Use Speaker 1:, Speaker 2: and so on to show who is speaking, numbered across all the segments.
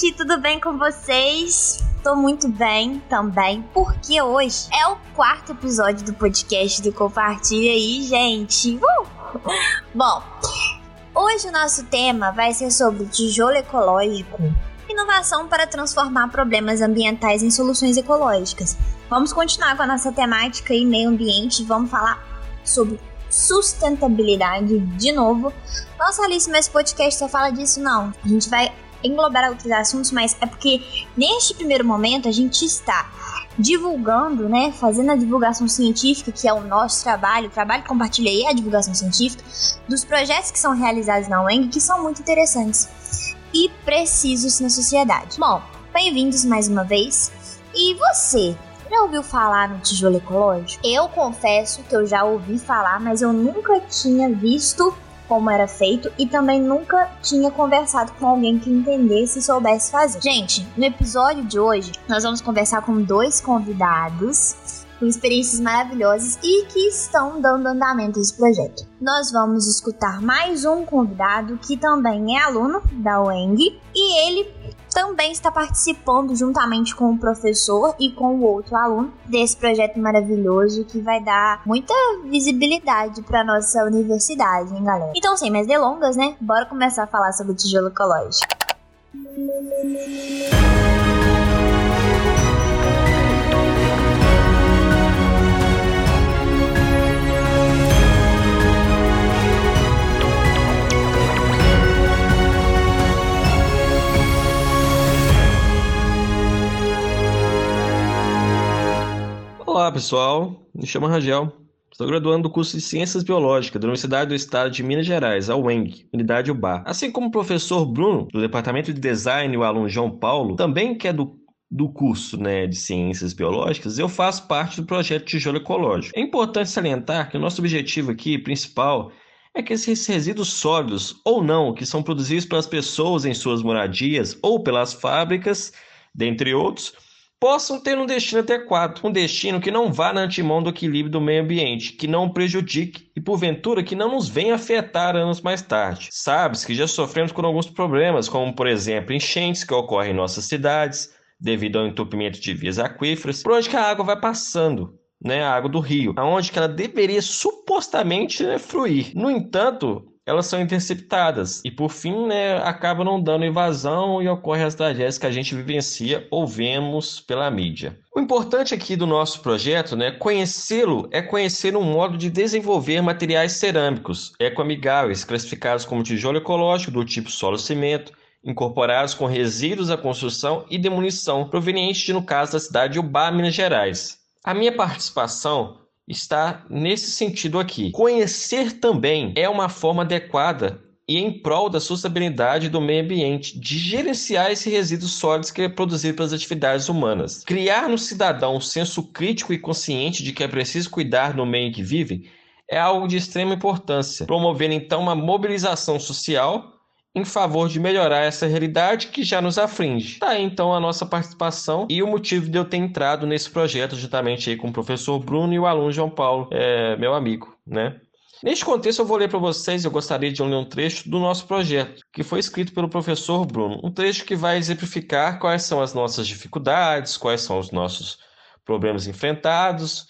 Speaker 1: gente, tudo bem com vocês? Tô muito bem também, porque hoje é o quarto episódio do podcast do Compartilha aí, gente. Uh! Bom, hoje o nosso tema vai ser sobre tijolo ecológico, inovação para transformar problemas ambientais em soluções ecológicas. Vamos continuar com a nossa temática aí, meio ambiente, vamos falar sobre sustentabilidade de novo. Nossa, Alice, mas podcast só fala disso? Não. A gente vai englobar outros assuntos, mas é porque neste primeiro momento a gente está divulgando, né, fazendo a divulgação científica, que é o nosso trabalho, o trabalho que compartilhei é a divulgação científica, dos projetos que são realizados na UENG, que são muito interessantes e precisos na sociedade. Bom, bem-vindos mais uma vez. E você, já ouviu falar no tijolo ecológico? Eu confesso que eu já ouvi falar, mas eu nunca tinha visto como era feito e também nunca tinha conversado com alguém que entendesse e soubesse fazer. Gente, no episódio de hoje nós vamos conversar com dois convidados com experiências maravilhosas e que estão dando andamento a esse projeto. Nós vamos escutar mais um convidado que também é aluno da UENG e ele também está participando juntamente com o professor e com o outro aluno desse projeto maravilhoso que vai dar muita visibilidade para nossa universidade, hein, galera? Então, sem mais delongas, né? Bora começar a falar sobre o tijolo ecológico.
Speaker 2: Olá, pessoal. Me chamo Rangel. Estou graduando do curso de Ciências Biológicas da Universidade do Estado de Minas Gerais, a UENG, Unidade UBA. Assim como o professor Bruno, do Departamento de Design, e o aluno João Paulo, também que é do do curso né, de Ciências Biológicas, eu faço parte do projeto Tijolo Ecológico. É importante salientar que o nosso objetivo aqui, principal, é que esses resíduos sólidos ou não, que são produzidos pelas pessoas em suas moradias ou pelas fábricas, dentre outros, possam ter um destino adequado, um destino que não vá na antemão do equilíbrio do meio ambiente, que não prejudique e, porventura, que não nos venha afetar anos mais tarde. Sabes que já sofremos com alguns problemas, como, por exemplo, enchentes que ocorrem em nossas cidades, devido ao entupimento de vias aquíferas, por onde a água vai passando, né, a água do rio, aonde que ela deveria supostamente né, fluir. No entanto, elas são interceptadas e por fim né, acabam não dando invasão e ocorre as tragédias que a gente vivencia ou vemos pela mídia. O importante aqui do nosso projeto, né, conhecê-lo é conhecer um modo de desenvolver materiais cerâmicos ecoamigáveis, classificados como tijolo ecológico do tipo solo-cimento, incorporados com resíduos da construção e demolição, provenientes, no caso da cidade de Ubá, Minas Gerais. A minha participação está nesse sentido aqui. Conhecer também é uma forma adequada e em prol da sustentabilidade do meio ambiente, de gerenciar esses resíduos sólidos que é produzido pelas atividades humanas. Criar no cidadão um senso crítico e consciente de que é preciso cuidar do meio em que vive é algo de extrema importância, promovendo então uma mobilização social em favor de melhorar essa realidade que já nos aflige. Tá aí então a nossa participação e o motivo de eu ter entrado nesse projeto juntamente aí com o professor Bruno e o aluno João Paulo, é, meu amigo, né? Neste contexto, eu vou ler para vocês, eu gostaria de ler um trecho do nosso projeto, que foi escrito pelo professor Bruno. Um trecho que vai exemplificar quais são as nossas dificuldades, quais são os nossos problemas enfrentados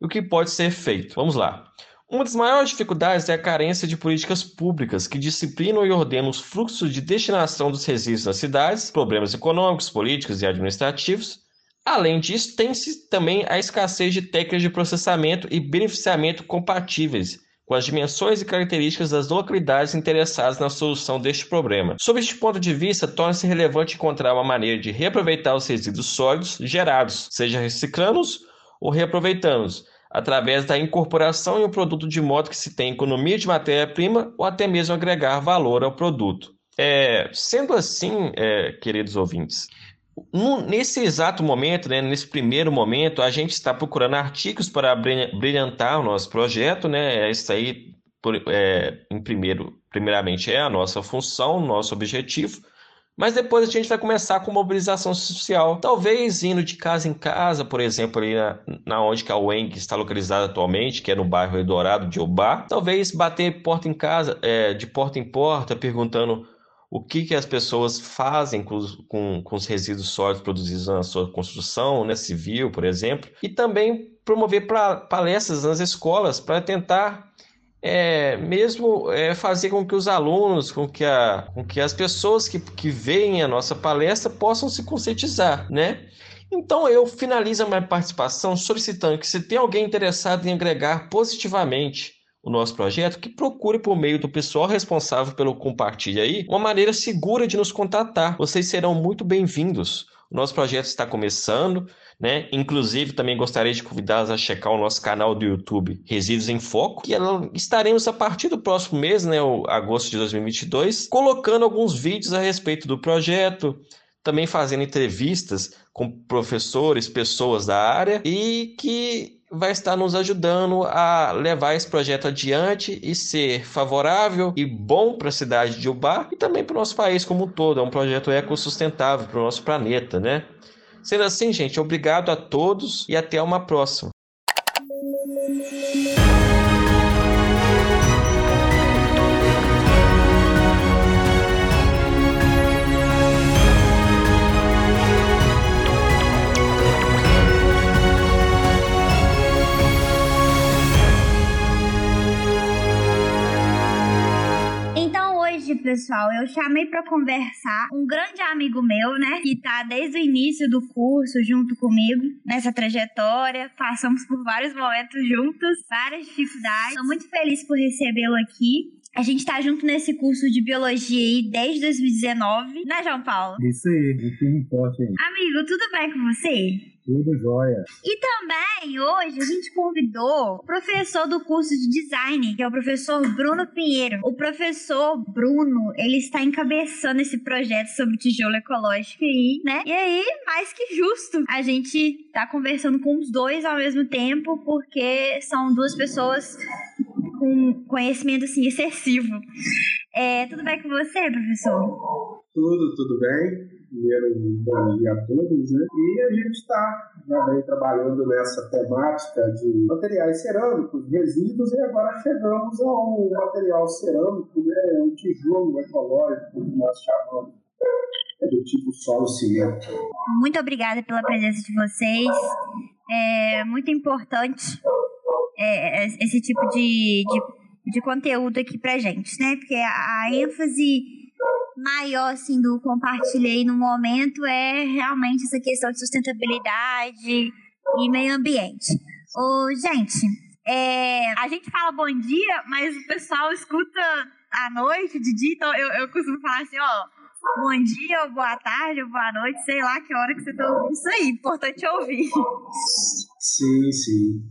Speaker 2: e o que pode ser feito. Vamos lá. Uma das maiores dificuldades é a carência de políticas públicas que disciplinam e ordenam os fluxos de destinação dos resíduos nas cidades, problemas econômicos, políticos e administrativos. Além disso, tem-se também a escassez de técnicas de processamento e beneficiamento compatíveis com as dimensões e características das localidades interessadas na solução deste problema. Sob este ponto de vista, torna-se relevante encontrar uma maneira de reaproveitar os resíduos sólidos gerados, seja reciclando-os ou reaproveitando-os, através da incorporação em um produto de modo que se tenha economia de matéria-prima ou até mesmo agregar valor ao produto. É, sendo assim, é, queridos ouvintes, no, nesse exato momento, né, nesse primeiro momento, a gente está procurando artigos para brilhantar o nosso projeto, né? Isso aí, por, é, em primeiro, primeiramente, é a nossa função, nosso objetivo. Mas depois a gente vai começar com mobilização social, talvez indo de casa em casa, por exemplo, ali na, na onde que a UENG está localizada atualmente, que é no bairro Eldorado de Obá. Talvez bater porta em casa, é, de porta em porta, perguntando o que, que as pessoas fazem com os, com, com os resíduos sólidos produzidos na sua construção, né, civil, por exemplo, e também promover pra, palestras nas escolas para tentar é, mesmo é, fazer com que os alunos, com que, a, com que as pessoas que, que veem a nossa palestra possam se conscientizar, né? Então eu finalizo a minha participação solicitando que se tem alguém interessado em agregar positivamente o nosso projeto, que procure por meio do pessoal responsável pelo compartilhe aí, uma maneira segura de nos contatar. Vocês serão muito bem-vindos. O nosso projeto está começando, né? Inclusive, também gostaria de convidá-los a checar o nosso canal do YouTube Resíduos em Foco, que estaremos a partir do próximo mês, né, o agosto de 2022, colocando alguns vídeos a respeito do projeto, também fazendo entrevistas com professores, pessoas da área e que vai estar nos ajudando a levar esse projeto adiante e ser favorável e bom para a cidade de Ubá e também para o nosso país como um todo. É um projeto ecossustentável para o nosso planeta, né? Sendo assim, gente, obrigado a todos e até uma próxima.
Speaker 1: Pessoal, eu chamei para conversar um grande amigo meu, né, que tá desde o início do curso junto comigo nessa trajetória. Passamos por vários momentos juntos, várias dificuldades. Estou muito feliz por recebê-lo aqui. A gente tá junto nesse curso de biologia aí desde 2019, né, João Paulo?
Speaker 3: Isso aí, isso importa aí.
Speaker 1: Amigo, tudo bem com você?
Speaker 3: Tudo jóia.
Speaker 1: E também, hoje, a gente convidou o professor do curso de design, que é o professor Bruno Pinheiro. O professor Bruno, ele está encabeçando esse projeto sobre tijolo ecológico aí, né? E aí, mais que justo, a gente tá conversando com os dois ao mesmo tempo, porque são duas pessoas com conhecimento, assim, excessivo. É, tudo bem com você, professor?
Speaker 3: Tudo, tudo bem primeiro bom dia a todos, né? E a gente está já vem trabalhando nessa temática de materiais cerâmicos, resíduos, e agora chegamos ao material cerâmico, né? O tijolo ecológico que nós chamamos. É do tipo solo cimento.
Speaker 1: Muito obrigada pela presença de vocês. É muito importante é, esse tipo de, de, de conteúdo aqui pra gente, né? Porque a ênfase maior assim do compartilhei no momento é realmente essa questão de sustentabilidade e meio ambiente. Ô, gente, é, a gente fala bom dia, mas o pessoal escuta à noite, de dia, então eu, eu costumo falar assim, ó, bom dia, ou boa tarde, ou boa noite, sei lá que hora que você tá ouvindo isso aí, importante ouvir.
Speaker 3: Sim, sim.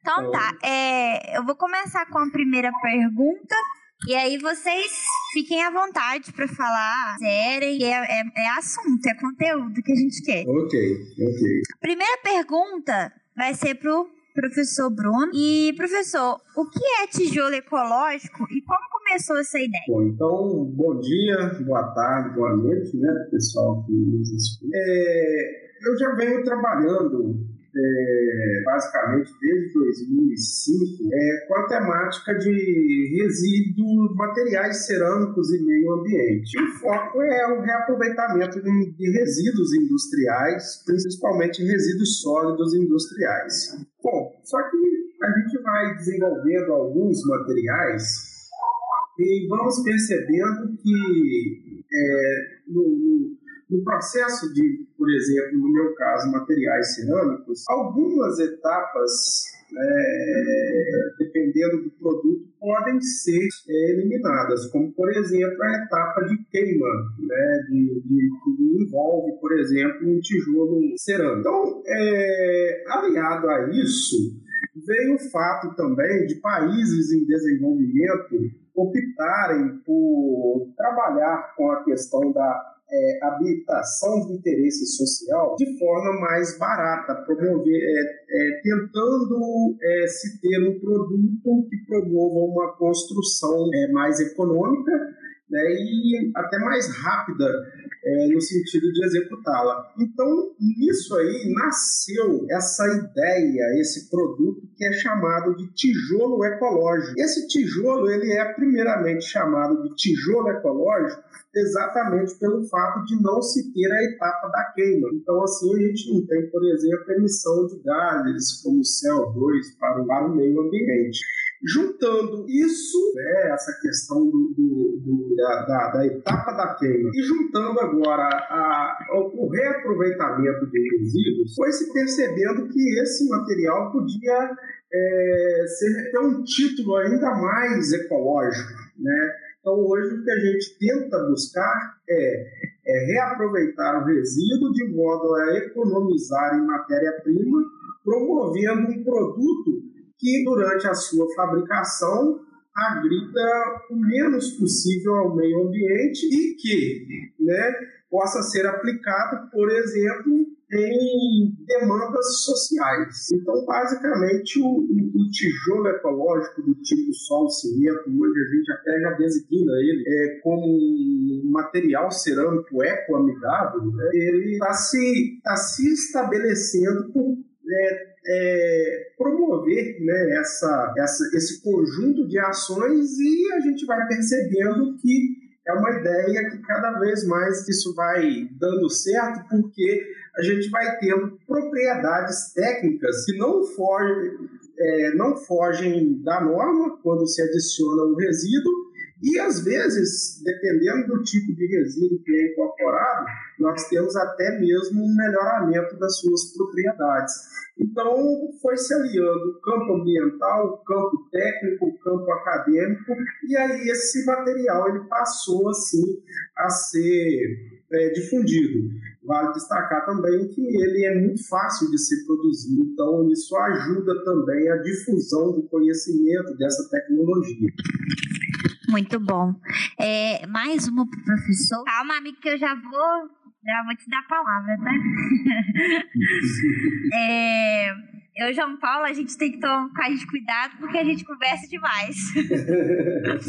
Speaker 1: Então tá, é, eu vou começar com a primeira pergunta. E aí vocês fiquem à vontade para falar, zerem, é, é, é assunto, é conteúdo que a gente quer.
Speaker 3: Ok, ok.
Speaker 1: Primeira pergunta vai ser pro professor Bruno. E, professor, o que é tijolo ecológico e como começou essa ideia?
Speaker 3: Bom, então, bom dia, boa tarde, boa noite, né, pessoal que nos escuta. É, eu já venho trabalhando é, basicamente desde 2005, é, com a temática de resíduos, materiais cerâmicos e meio ambiente. O foco é o reaproveitamento de, resíduos industriais, principalmente resíduos sólidos industriais. Bom, só que a gente vai desenvolvendo alguns materiais e vamos percebendo que é, no, no no processo de, por exemplo, no meu caso, materiais cerâmicos, algumas etapas, é, dependendo do produto, podem ser é, eliminadas, como, por exemplo, a etapa de queima, né, de, de, que envolve, por exemplo, um tijolo cerâmico. Então, é, aliado a isso, veio o fato também de países em desenvolvimento optarem por trabalhar com a questão da é, habilitação de interesse social de forma mais barata, promover, é, é, tentando é, se ter um produto que promova uma construção é, mais econômica né, e até mais rápida é, no sentido de executá-la. Então, nisso aí nasceu essa ideia, esse produto que é chamado de tijolo ecológico. Esse tijolo ele é primeiramente chamado de tijolo ecológico exatamente pelo fato de não se ter a etapa da queima. Então, assim, a gente não tem, por exemplo, emissão de gases como CO2 para o meio ambiente. Juntando isso, né, essa questão do, do, do da, da, da, etapa da queima, e juntando agora a, a, o reaproveitamento de resíduos, foi se percebendo que esse material podia é, ser, ter um título ainda mais ecológico. Né? Então, hoje, o que a gente tenta buscar é, é reaproveitar o resíduo de modo a economizar em matéria-prima, promovendo um produto que durante a sua fabricação agrida o menos possível ao meio ambiente e que né, possa ser aplicado, por exemplo, em demandas sociais. Então, basicamente, o, o, tijolo ecológico do tipo solo-cimento, hoje a gente até já designa ele é, como um material cerâmico ecoamigável, né, ele está se, tá se estabelecendo por é, é, promover né, essa, essa, esse conjunto de ações e a gente vai percebendo que é uma ideia que cada vez mais isso vai dando certo, porque a gente vai tendo propriedades técnicas que não fogem, é, não fogem da norma quando se adiciona um resíduo e às vezes, dependendo do tipo de resíduo que é incorporado, nós temos até mesmo um melhoramento das suas propriedades. Então, foi se aliando o campo ambiental, o campo técnico, o campo acadêmico, e aí esse material ele passou assim a ser é, difundido. Vale destacar também que ele é muito fácil de ser produzido, então isso ajuda também a difusão do conhecimento dessa tecnologia.
Speaker 1: Muito bom. É, mais uma pro professor. Calma, amigo, que eu já vou, já vou te dar a palavra, tá? é, eu e João Paulo, a gente tem que tomar de cuidado porque a gente conversa demais.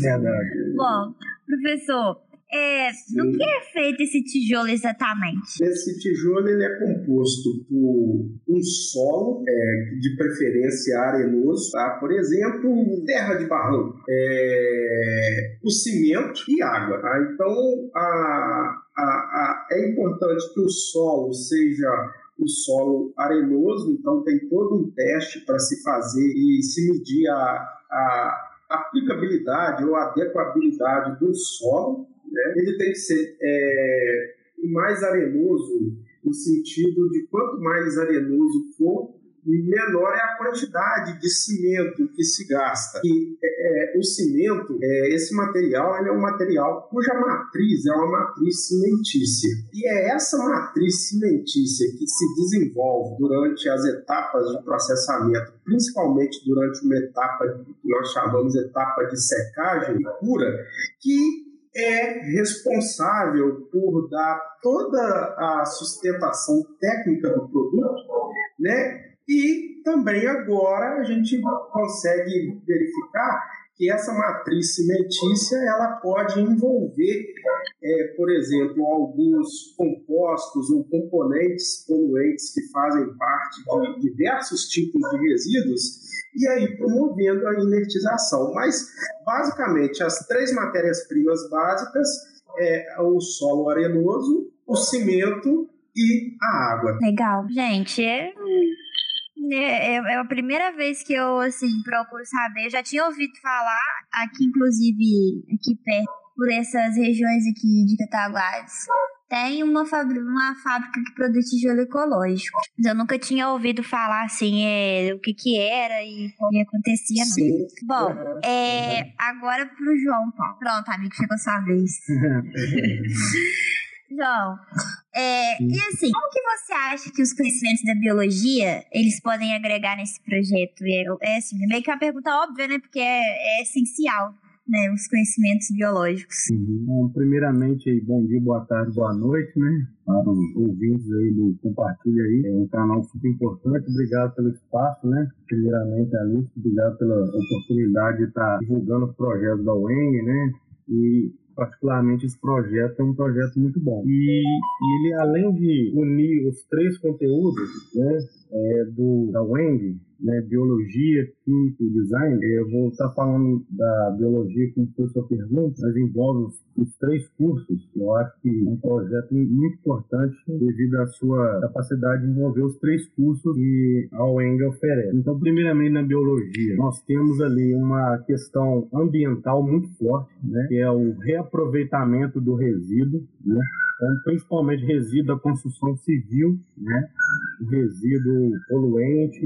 Speaker 3: Verdade.
Speaker 1: bom, professor, é, do que é feito esse tijolo exatamente?
Speaker 3: Esse tijolo ele é composto por um solo, é, de preferência arenoso, tá? por exemplo, terra de barranco, é, o cimento e água. Tá? Então, a, a, a, é importante que o solo seja o solo arenoso, então tem todo um teste para se fazer e se medir a, a aplicabilidade ou adequabilidade do solo né? ele tem que ser é, mais arenoso, no sentido de quanto mais arenoso for, menor é a quantidade de cimento que se gasta. E é, é, o cimento, é, esse material, ele é um material cuja matriz é uma matriz cimentícia. E é essa matriz cimentícia que se desenvolve durante as etapas de processamento, principalmente durante uma etapa que nós chamamos etapa de secagem e cura, que é responsável por dar toda a sustentação técnica do produto, né? E também agora a gente consegue verificar que essa matriz cimentícia ela pode envolver, é, por exemplo, alguns compostos ou componentes poluentes que fazem parte de diversos tipos de resíduos e aí promovendo a inertização. Mas, basicamente, as três matérias-primas básicas é o solo arenoso, o cimento e a água.
Speaker 1: Legal. Gente, é, é, é a primeira vez que eu, assim, procuro saber. Eu já tinha ouvido falar, aqui, inclusive, aqui perto, por essas regiões aqui de Cataguases tem uma, uma fábrica que produz tijolo ecológico. Mas eu nunca tinha ouvido falar assim é, o que que era e o que acontecia, não. Sim. Bom, é, agora pro João, Paulo. Pronto, amigo, chegou sua vez. João, é, e assim, como que você acha que os conhecimentos da biologia, eles podem agregar nesse projeto? É, é assim, meio que uma pergunta óbvia, né, porque é, é essencial né, os conhecimentos biológicos.
Speaker 4: Uhum. Bom, primeiramente, bom dia, boa tarde, boa noite, né? Para os ouvintes aí do Compartilha aí, é um canal super importante. Obrigado pelo espaço, né? Primeiramente, Alice, obrigado pela oportunidade de estar divulgando os projetos da UEM, né? E particularmente esse projeto é um projeto muito bom. E, e ele, além de unir os três conteúdos, né, é, do, da Weng, né, biologia, química e design. Eu vou estar falando da biologia como foi sua pergunta, mas envolve os, os, três cursos. Eu acho que é um projeto muito importante devido à sua capacidade de envolver os três cursos que a UENG oferece. Então, primeiramente na biologia, nós temos ali uma questão ambiental muito forte, né, que é o reaproveitamento do resíduo, né, então, principalmente resíduo da construção civil, né? resíduo poluente,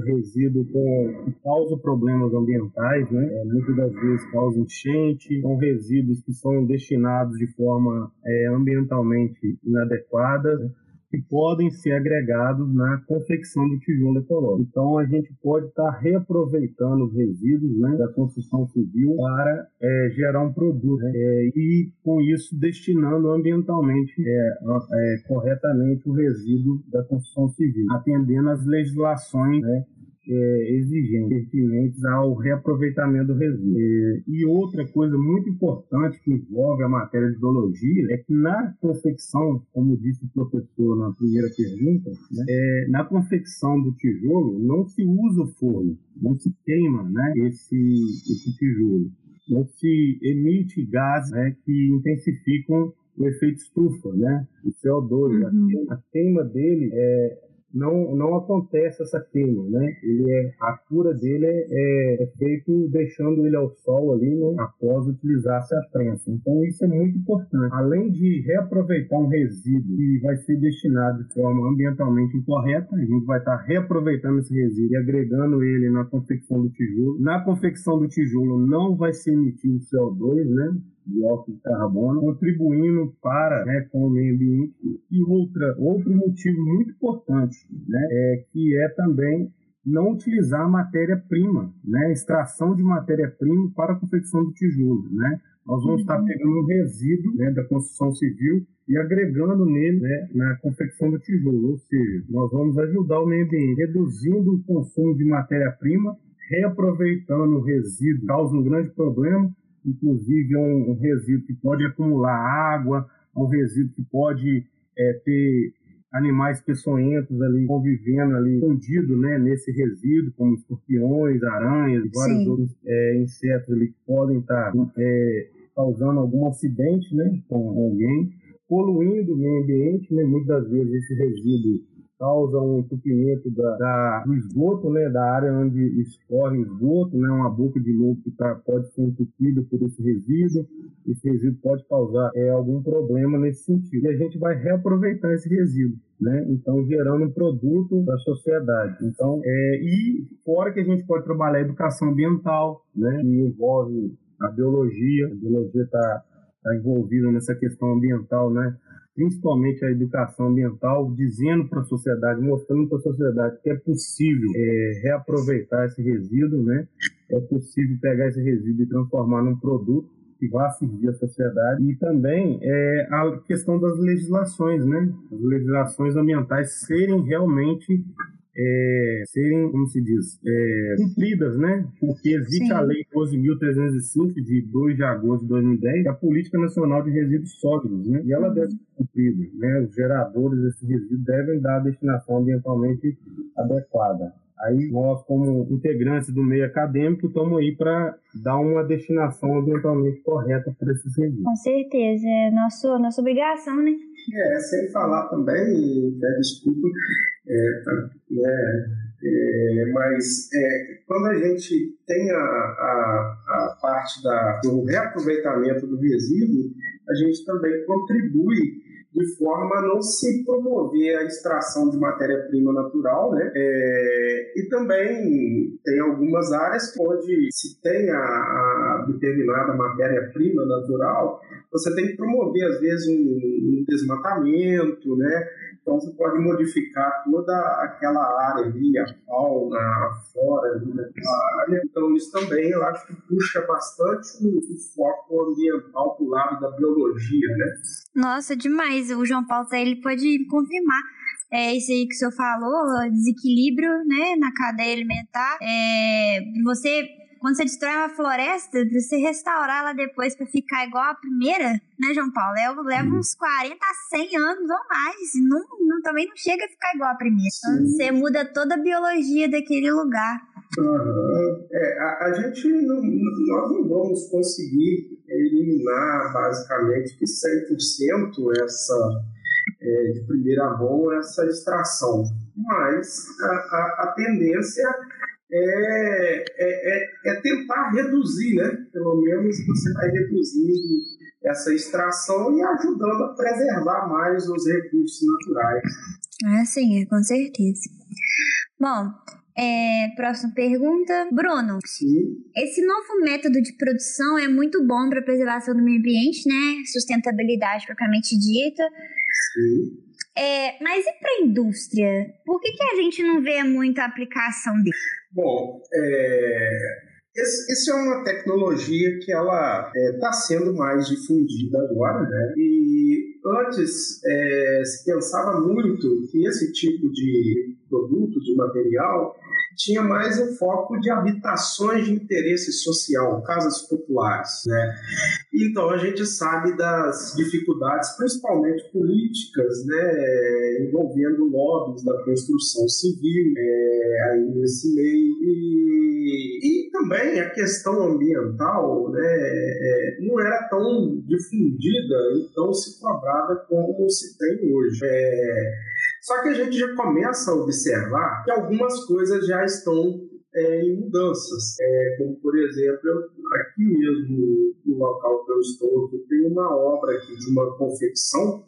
Speaker 4: resíduo com, que causa problemas ambientais, né? É, muitas das vezes causa enchente, são resíduos que são destinados de forma é, ambientalmente inadequada. Que podem ser agregados na confecção do tijolo ecológico. Então, a gente pode estar reaproveitando os resíduos né, da construção civil para é, gerar um produto né, é, e, com isso, destinando ambientalmente é, é corretamente o resíduo da construção civil, atendendo às legislações né, é, exigentes, pertinentes ao reaproveitamento do resíduo. É, e outra coisa muito importante que envolve a matéria de biologia é que na confecção, como disse o professor na primeira pergunta, né, é, na confecção do tijolo não se usa o forno, não se queima né, esse, esse tijolo. Não se emite gases né, que intensificam o efeito estufa, né? O CO2, uhum. a queima dele é, não, não acontece essa queima, né? Ele é, a cura dele é, é feito deixando ele ao sol ali, né? Após utilizar-se a prensa. Então isso é muito importante. Além de reaproveitar um resíduo que vai ser destinado de forma ambientalmente incorreta, a gente vai estar reaproveitando esse resíduo e agregando ele na confecção do tijolo. Na confecção do tijolo não vai ser emitido CO2, né? Dióxido de carbono, contribuindo para né, com o meio ambiente. E outra, outro motivo muito importante, né, é que é também não utilizar matéria-prima, né, extração de matéria-prima para a confecção do tijolo, né. Nós vamos estar pegando um resíduo né, da construção civil e agregando nele né, na confecção do tijolo, ou seja, nós vamos ajudar o meio ambiente, reduzindo o consumo de matéria-prima, reaproveitando o resíduo, causa um grande problema, inclusive é um, um resíduo que pode acumular água, é um resíduo que pode é, ter animais peçonhentos ali convivendo ali, escondido né, nesse resíduo, como escorpiões, aranhas, vários Sim. outros é, insetos ali que podem estar é, causando algum acidente né, com alguém, poluindo o meio ambiente, né, muitas das vezes esse resíduo causa um entupimento da, da, do esgoto, né, da área onde escorre o esgoto, né, uma boca de lobo que tá, pode ser entupida por esse resíduo, esse resíduo pode causar é, algum problema nesse sentido. E a gente vai reaproveitar esse resíduo, né, então gerando um produto da sociedade. Então, é, e fora que a gente pode trabalhar a educação ambiental, né, que envolve a biologia, a biologia está tá envolvida nessa questão ambiental, né, principalmente a educação ambiental, dizendo para a sociedade, mostrando para a sociedade que é possível é, reaproveitar esse resíduo, né? É possível pegar esse resíduo e transformar num produto que vá servir a sociedade e também é, a questão das legislações, né? As legislações ambientais serem realmente é, serem, como se diz, é, cumpridas, né? Porque existe Sim. a Lei 12.305, de 2 de agosto de 2010, a Política Nacional de Resíduos Sólidos, né? E ela uhum. deve ser cumprida, né? Os geradores desses resíduos devem dar a destinação ambientalmente adequada. Aí nós, como integrantes do meio acadêmico, estamos aí para dar uma destinação ambientalmente correta para esses resíduos.
Speaker 1: Com certeza, é nosso, nossa obrigação, né?
Speaker 3: É, sem falar também, né, desculpa, é, né, é, mas é, quando a gente tem a, a, a parte da, do reaproveitamento do resíduo, a gente também contribui de forma a não se promover a extração de matéria-prima natural, né? É, e também tem algumas áreas onde se tem a, a determinada matéria-prima natural, você tem que promover, às vezes, um, um desmatamento, né? Então você pode modificar toda aquela área ali, a fauna, a flora ali naquela área. Então isso também eu acho que puxa bastante o, o foco ambiental para o lado da biologia, né?
Speaker 1: Nossa, demais. O João Paulo ele pode confirmar é isso aí que o senhor falou, desequilíbrio né, na cadeia alimentar. É, você quando você destrói uma floresta, pra você restaurar ela depois pra ficar igual a primeira, né, João Paulo? Leva, leva uhum. uns 40 a 100 anos ou mais. E não, não, também não chega a ficar igual a primeira. Então, você muda toda a biologia daquele lugar.
Speaker 3: Uhum. É, a, a, gente não, nós não vamos conseguir eliminar basicamente que 100% essa é, de primeira mão essa extração, mas a, a, a tendência é, é, é, é, tentar reduzir, né? Pelo menos você vai reduzindo essa extração e ajudando a preservar mais os recursos naturais.
Speaker 1: Ah, sim, com certeza. Bom, é, próxima pergunta. Bruno,
Speaker 3: Sim.
Speaker 1: esse novo método de produção é muito bom para a preservação do meio ambiente, né? Sustentabilidade propriamente dita.
Speaker 3: Sim.
Speaker 1: É, mas e para a indústria? Por que, que a gente não vê muita aplicação dele?
Speaker 3: Bom, é, esse, esse, é uma tecnologia que ela está é, tá sendo mais difundida agora, né? E antes é, se pensava muito que esse tipo de produto, de material, tinha mais o foco de habitações de interesse social, casas populares, né? Então a gente sabe das dificuldades, principalmente políticas, né, envolvendo lobbies da construção civil é, aí nesse meio e, e também a questão ambiental, né, é, não era tão difundida e tão se cobrada como se tem hoje. É, só que a gente já começa a observar que algumas coisas já estão é, em mudanças. É, como, por exemplo, aqui mesmo no local que eu estou, aqui, tem uma obra aqui de uma confecção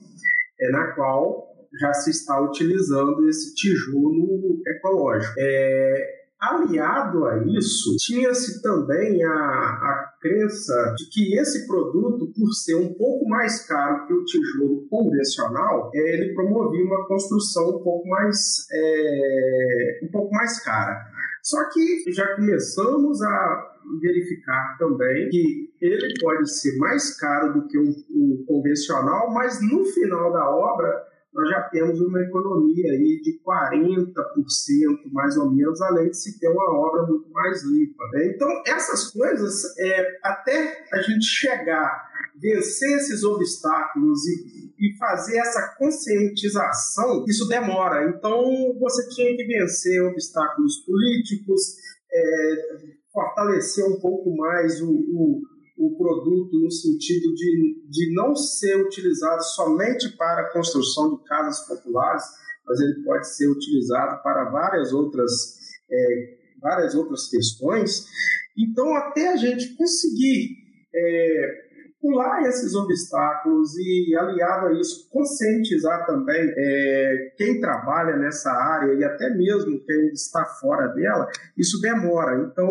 Speaker 3: é, na qual já se está utilizando esse tijolo ecológico. É, Aliado a isso, tinha-se também a, a crença de que esse produto, por ser um pouco mais caro que o tijolo convencional, é, ele promovia uma construção um pouco mais, é, um pouco mais cara. Só que já começamos a verificar também que ele pode ser mais caro do que o, o convencional, mas no final da obra nós já temos uma economia aí de 40% mais ou menos, além de se ter uma obra muito mais limpa. Né? Então, essas coisas, é, até a gente chegar, vencer esses obstáculos e, e fazer essa conscientização, isso demora. Então, você tinha que vencer obstáculos políticos, é, fortalecer um pouco mais o, o o produto no sentido de, de não ser utilizado somente para a construção de casas populares, mas ele pode ser utilizado para várias outras, é, várias outras questões. Então, até a gente conseguir é, pular esses obstáculos e, aliado a isso, conscientizar também é, quem trabalha nessa área e até mesmo quem está fora dela, isso demora. Então,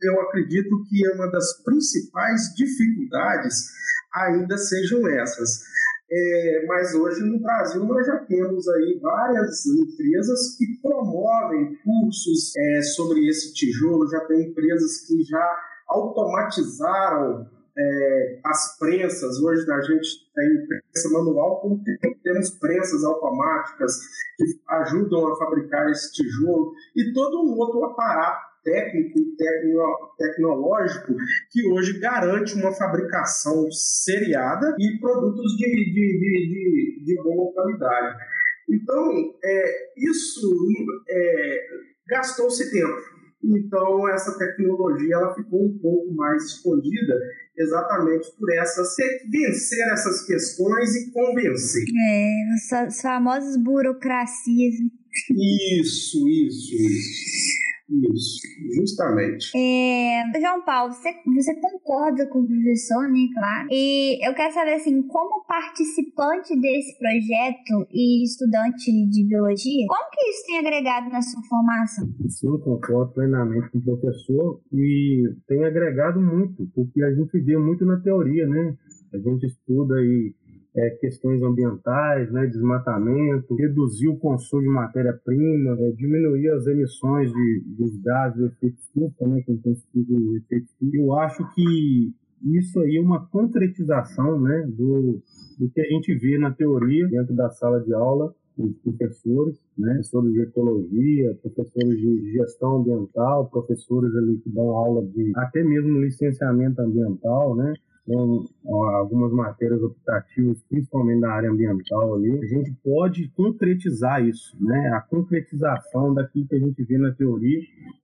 Speaker 3: eu acredito que é uma das principais dificuldades ainda sejam essas. É, mas hoje no Brasil nós já temos aí várias empresas que promovem cursos é, sobre esse tijolo, já tem empresas que já automatizaram é, as prensas, hoje a gente tem prensa manual, como temos prensas automáticas que ajudam a fabricar esse tijolo e todo um outro aparato técnico e tecno, tecnológico que hoje garante uma fabricação seriada e produtos de, de, de, de, de boa qualidade. Então, é, isso é, gastou-se tempo. Então, essa tecnologia ela ficou um pouco mais escondida exatamente por essa vencer essas questões e convencer.
Speaker 1: É, as famosas burocracias.
Speaker 3: Isso, isso, isso. Isso, justamente.
Speaker 1: É, João Paulo, você, você concorda com o professor, né? Claro. E eu quero saber, assim, como participante desse projeto e estudante de biologia, como que isso tem agregado na sua formação?
Speaker 4: Sim, eu concordo plenamente com o professor e tem agregado muito, porque a gente vê muito na teoria, né? A gente estuda aí é, questões ambientais, né, desmatamento, reduzir o consumo de matéria-prima, é, diminuir as emissões de, dos gases do efeito estufa, né, que intensifica o efeito. Eu acho que isso aí é uma concretização né, do, do que a gente vê na teoria dentro da sala de aula os professores, né? professores de ecologia, professores de gestão ambiental, professores ali que dão aula de até mesmo licenciamento ambiental, né? Com algumas matérias optativas, principalmente na área ambiental ali, a gente pode concretizar isso, né? A concretização daquilo que a gente vê na teoria,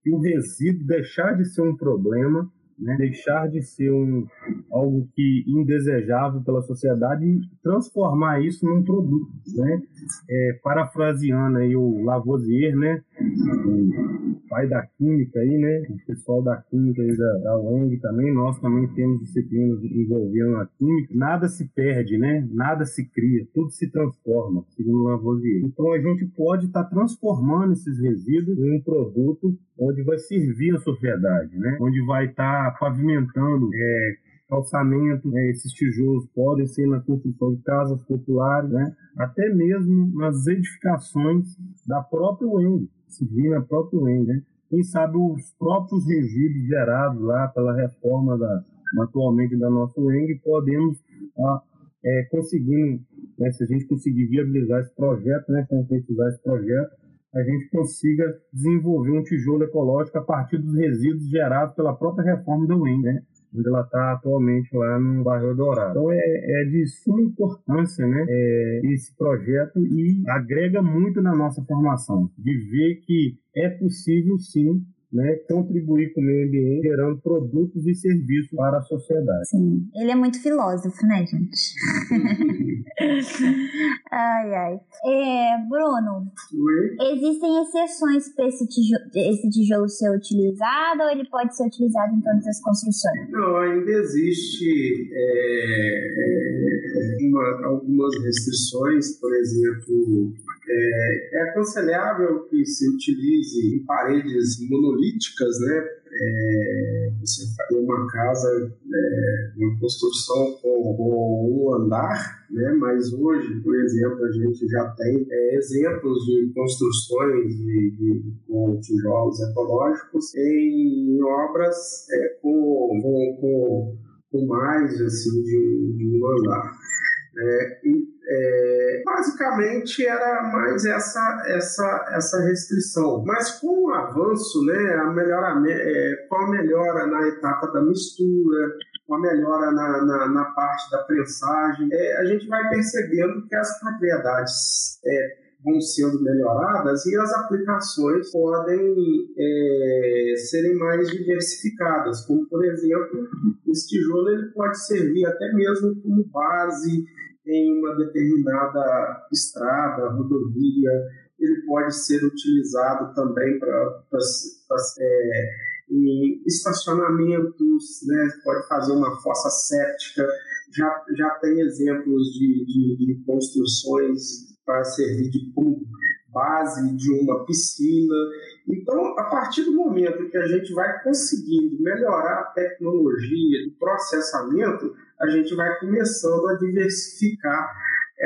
Speaker 4: e o resíduo deixar de ser um problema né? deixar de ser um, algo que indesejável pela sociedade e transformar isso num produto, né? É, parafraseando aí o Lavoisier, né? O pai da química aí, né? O pessoal da química aí da, da UENG também, nós também temos disciplinas envolvendo a química. Nada se perde, né? Nada se cria, tudo se transforma, segundo Lavoisier. Então a gente pode estar tá transformando esses resíduos em um produto onde vai servir a sociedade, né? Onde vai estar tá pavimentando é, calçamento, né? esses tijolos podem ser na construção de casas populares, né? até mesmo nas edificações da própria UENG, se vir na própria UENG, né? Quem sabe os próprios resíduos gerados lá pela reforma da, atualmente da nossa UENG, podemos ah, é, conseguindo, né, se a gente conseguir viabilizar esse projeto, né, concretizar esse projeto, a gente consiga desenvolver um tijolo ecológico a partir dos resíduos gerados pela própria reforma da UEM, né? onde ela está atualmente lá no bairro Dourado. Então é, é de suma importância né, é, esse projeto e agrega muito na nossa formação, de ver que é possível sim né, contribuir com o meio ambiente, gerando produtos e serviços para a sociedade.
Speaker 1: Sim, ele é muito filósofo, né, gente? ai, ai. É, Bruno,
Speaker 3: Oi?
Speaker 1: existem exceções para esse tijolo, esse tijolo ser utilizado ou ele pode ser utilizado em todas as construções?
Speaker 3: Não, ainda existe é, é uma, algumas restrições, por exemplo, é, é aconselhável que se utilize em paredes monolíticas, né? É, você fazer uma casa, é, uma construção com, com, um andar, né? mas hoje, por exemplo, a gente já tem é, exemplos de construções de, de, com tijolos ecológicos em obras é, com, com, com, mais assim, de, de um andar. É, e, é, basicamente era mais essa, essa, essa restrição. Mas com o avanço, né, a melhora, é, com a melhora na etapa da mistura, com a melhora na, na, na parte da prensagem, é, a gente vai percebendo que as propriedades é, vão sendo melhoradas e as aplicações podem é, serem mais diversificadas, como por exemplo, esse tijolo ele pode servir até mesmo como base em uma determinada estrada, rodovia, ele pode ser utilizado também para é, em estacionamentos, né? pode fazer uma fossa séptica, já, já tem exemplos de, de, de construções para servir de base de uma piscina. Então, a partir do momento que a gente vai conseguindo melhorar a tecnologia de processamento, a gente vai começando a diversificar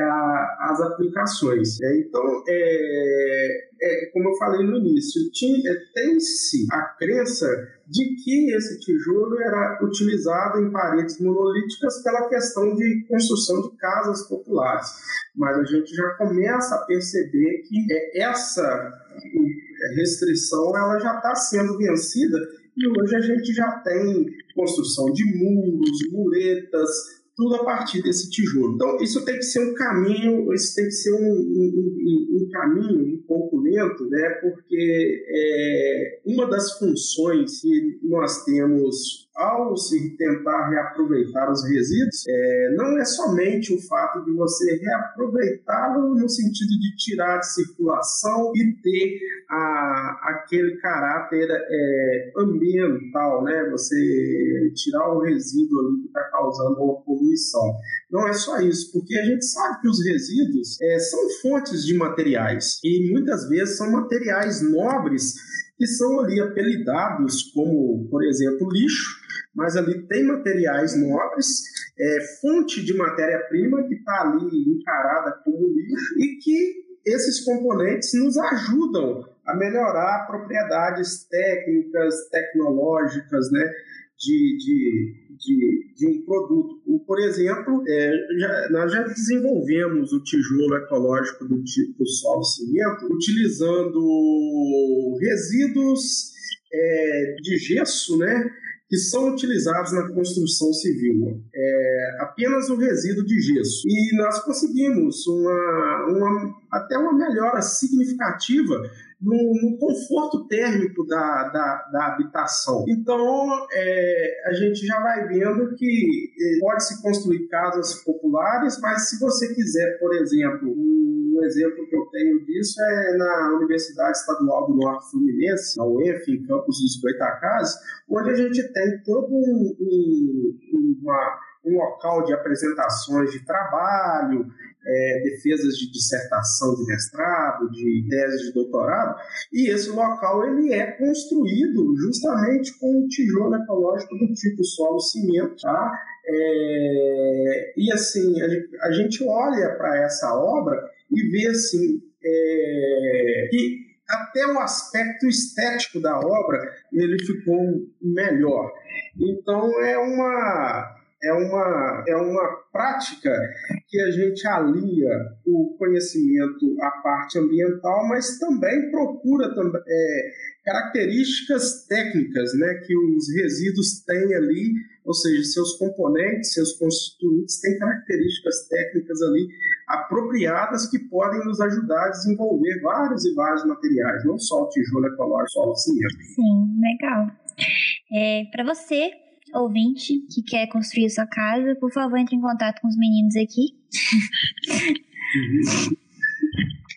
Speaker 3: as aplicações. É, então, é, é, como eu falei no início, é, tem-se a crença de que esse tijolo era utilizado em paredes monolíticas pela questão de construção de casas populares. Mas a gente já começa a perceber que essa restrição ela já está sendo vencida e hoje a gente já tem construção de muros, muretas, tudo a partir desse tijolo. Então, isso tem que ser um caminho, isso tem que ser um, um, um, um caminho um pouco lento, né? porque é, uma das funções que nós temos ao se tentar reaproveitar os resíduos, é, não é somente o fato de você reaproveitá-lo no sentido de tirar de circulação e ter a, aquele caráter é, ambiental, né? Você tirar o resíduo ali que está causando uma poluição. Não é só isso, porque a gente sabe que os resíduos é, são fontes de materiais e muitas vezes são materiais nobres que são ali apelidados como, por exemplo, lixo, mas ali tem materiais nobres, é, fonte de matéria-prima que está ali encarada como lixo e que esses componentes nos ajudam a melhorar propriedades técnicas, tecnológicas, né? de, de, de, de um produto. Por exemplo, é, já, nós já desenvolvemos o tijolo ecológico do tipo solo cimento utilizando resíduos é, de gesso, né? Que são utilizados na construção civil. É apenas o resíduo de gesso. E nós conseguimos uma, uma, até uma melhora significativa no, no conforto térmico da, da, da habitação. Então, é, a gente já vai vendo que é, pode-se construir casas populares, mas se você quiser, por exemplo, um exemplo que eu tenho disso é na Universidade Estadual do Norte Fluminense, na UEF, em Campos dos Goitacazes, onde a gente tem todo um, um, uma, um local de apresentações de trabalho, é, defesas de dissertação de mestrado, de tese de doutorado, e esse local ele é construído justamente com tijolo ecológico do tipo solo cimento, tá? É, e assim, a, a gente olha para essa obra e vê assim é, que até o aspecto estético da obra ele ficou melhor. Então é uma é uma, é uma prática que a gente alia o conhecimento à parte ambiental, mas também procura é, características técnicas né, que os resíduos têm ali, ou seja, seus componentes, seus constituintes têm características técnicas ali apropriadas que podem nos ajudar a desenvolver vários e vários materiais, não só o tijolo ecológico, só o cimento.
Speaker 1: Sim, legal. É, Para você, ouvinte que quer construir sua casa, por favor, entre em contato com os meninos aqui.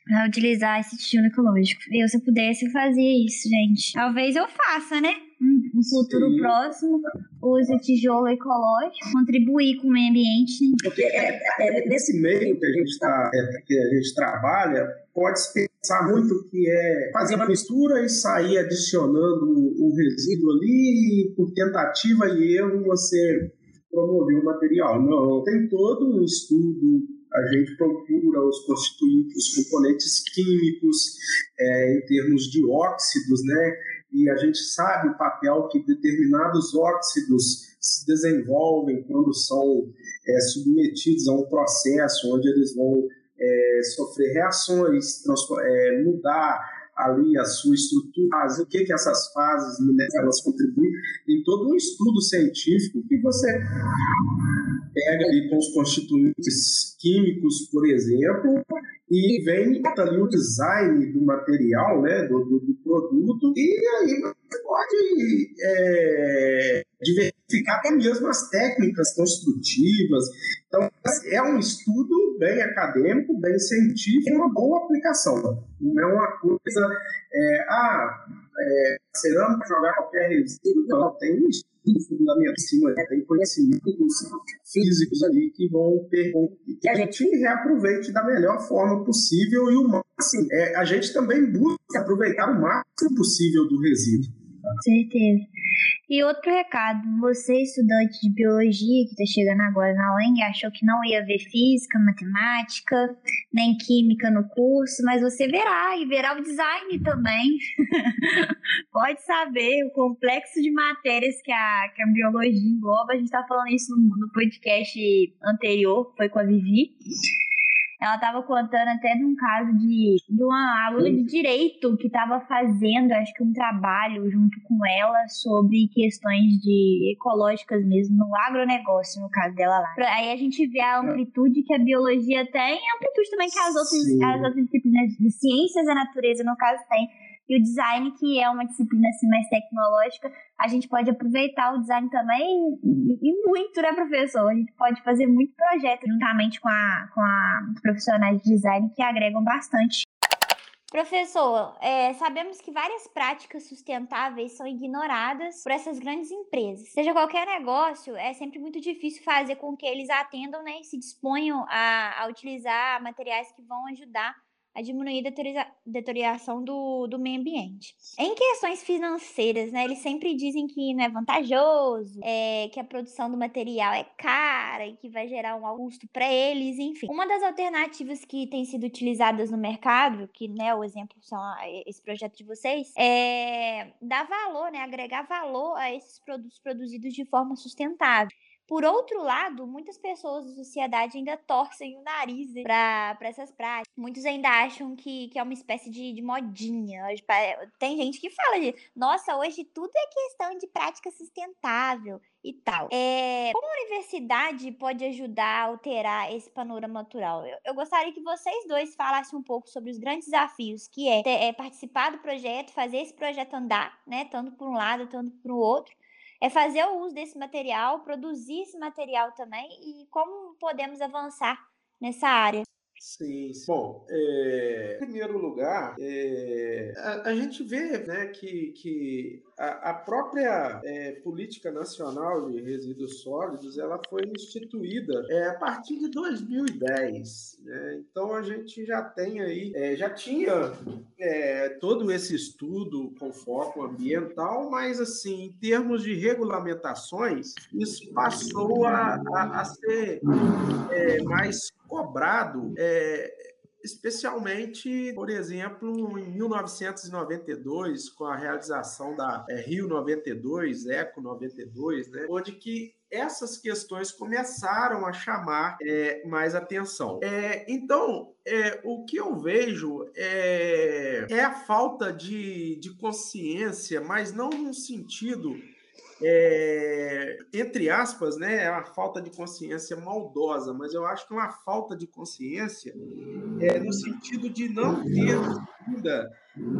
Speaker 1: para utilizar esse tijolo ecológico. Eu, se eu pudesse, eu fazia isso, gente. Talvez eu faça, né? Um futuro Sim. próximo, use tijolo ecológico, contribuir com o meio ambiente. Né?
Speaker 3: Porque é, é, nesse meio que a gente tá, é, que a gente trabalha, pode-se pensar muito que é fazer uma mistura e sair adicionando o, resíduo ali, e por tentativa e erro você promover o material. Não, tem todo um estudo a gente procura os constituintes, os componentes químicos é, em termos de óxidos, né? E a gente sabe o papel que determinados óxidos se desenvolvem quando são é, submetidos a um processo onde eles vão é, sofrer reações, é, mudar ali a sua estrutura, o que que essas fases elas contribuem, em todo um estudo científico que você pega ali com os constituintes químicos, por exemplo, e vem ali o design do material, né, do, do, do produto, e aí você pode é, diversificar até mesmo as técnicas construtivas. Então, é um estudo bem acadêmico, bem científico, uma boa aplicação. Não é uma coisa, é, ah, é, cerâmica jogar qualquer resíduo, não, tem um estudo fundamental em cima, tem conhecimentos físicos ali que vão ter que a gente reaproveite da melhor forma possível e o máximo. É, a gente também busca aproveitar o máximo possível do resíduo.
Speaker 1: Certeza. E outro recado, você estudante de biologia que está chegando agora na UENG, achou que não ia ver física, matemática, nem química no curso, mas você verá, e verá o design também. Pode saber o complexo de matérias que a, que a biologia engloba, a gente está falando isso no, no podcast anterior, foi com a Vivi. Ela estava contando até de um caso de, de uma aluna de direito que estava fazendo, acho que um trabalho junto com ela sobre questões de ecológicas mesmo no agronegócio, no caso dela lá. Aí a gente vê a amplitude que a biologia tem e a amplitude também que as outras, as outras disciplinas de ciências da natureza, no caso, tem. E o design, que é uma disciplina assim, mais tecnológica, a gente pode aproveitar o design também e muito, né, professor? A gente pode fazer muito projeto juntamente com, a, com a profissionais de design que agregam bastante. Professor, é, sabemos que várias práticas sustentáveis são ignoradas por essas grandes empresas. Seja qualquer negócio, é sempre muito difícil fazer com que eles atendam né, e se disponham a, a utilizar materiais que vão ajudar a diminuir a deterioração do, do meio ambiente. Em questões financeiras, né, eles sempre dizem que não é vantajoso, é, que a produção do material é cara e que vai gerar um custo para eles, enfim. Uma das alternativas que tem sido utilizadas no mercado, que né, o exemplo são esse projeto de vocês, é dar valor, né, agregar valor a esses produtos produzidos de forma sustentável. Por outro lado, muitas pessoas da sociedade ainda torcem o nariz para essas práticas. Muitos ainda acham que, que é uma espécie de, de modinha. Tem gente que fala de, nossa, hoje tudo é questão de prática sustentável e tal. É, como a universidade pode ajudar a alterar esse panorama natural? Eu, eu, gostaria que vocês dois falassem um pouco sobre os grandes desafios que é, ter, é participar do projeto, fazer esse projeto andar, né, tanto por um lado, tanto por um outro é fazer o uso desse material, produzir esse material também e como podemos avançar nessa área.
Speaker 3: Sim, sim. Bom, é, em primeiro lugar, é, a, a, gente vê né, que, que a, a própria é, política nacional de resíduos sólidos ela foi instituída é, a partir de 2010. Né? Então a gente já tem aí, é, já tinha é, todo esse estudo com foco ambiental, mas assim, em termos de regulamentações, isso passou a, a, a ser mais cobrado, é, especialmente, por exemplo, em 1992, com a realização da é, Rio 92, Eco 92, né, onde que essas questões começaram a chamar é, mais atenção. É, então, é, o que eu vejo é, a falta de, de consciência, mas não no sentido é, entre aspas, né, é uma falta de consciência maldosa, mas eu acho que é uma falta de consciência é, no sentido de não ter ainda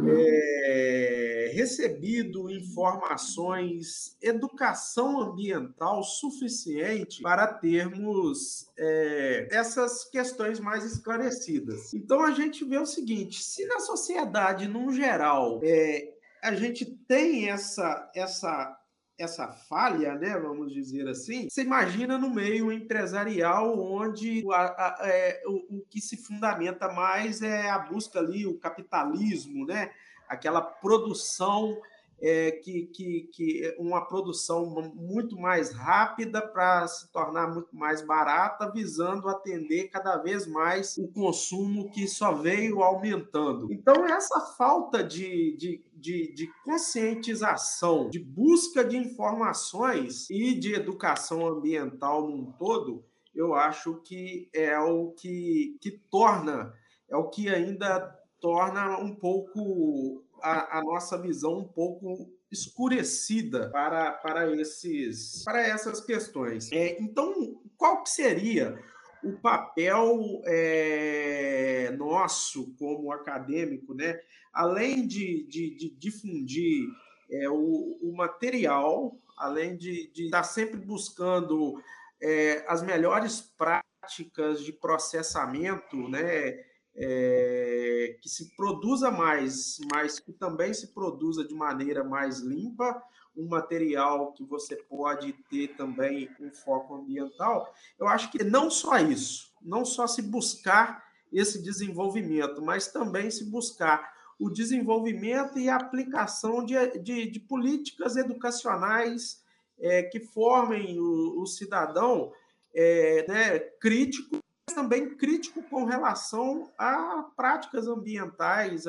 Speaker 3: é, recebido informações, educação ambiental suficiente para termos é, essas questões mais esclarecidas. Então a gente vê o seguinte: se na sociedade, num geral, é, a gente tem essa, essa essa falha, né, vamos dizer assim, você imagina no meio empresarial onde a, a, é, o, o, que se fundamenta mais é a busca ali, o capitalismo, né, aquela produção é, que, que, que uma produção muito mais rápida para se tornar muito mais barata, visando atender cada vez mais o consumo que só veio aumentando. Então, essa falta de, de, de, de conscientização, de busca de informações e de educação ambiental num todo, eu acho que é o que, que torna, é o que ainda torna um pouco a, a nossa visão um pouco escurecida para, para, esses, para essas questões. É, então, qual que seria o papel é, nosso como acadêmico, né? além de, de, de difundir é, o, o, material, além de, de estar sempre buscando é, as melhores práticas de processamento, né? É, que se produza mais, mas que também se produza de maneira mais limpa, um material que você pode ter também um foco ambiental. Eu acho que não só isso, não só se buscar esse desenvolvimento, mas também se buscar o desenvolvimento e a aplicação de, de, de políticas educacionais é, que formem o, o cidadão é, né, crítico também crítico com relação a práticas ambientais,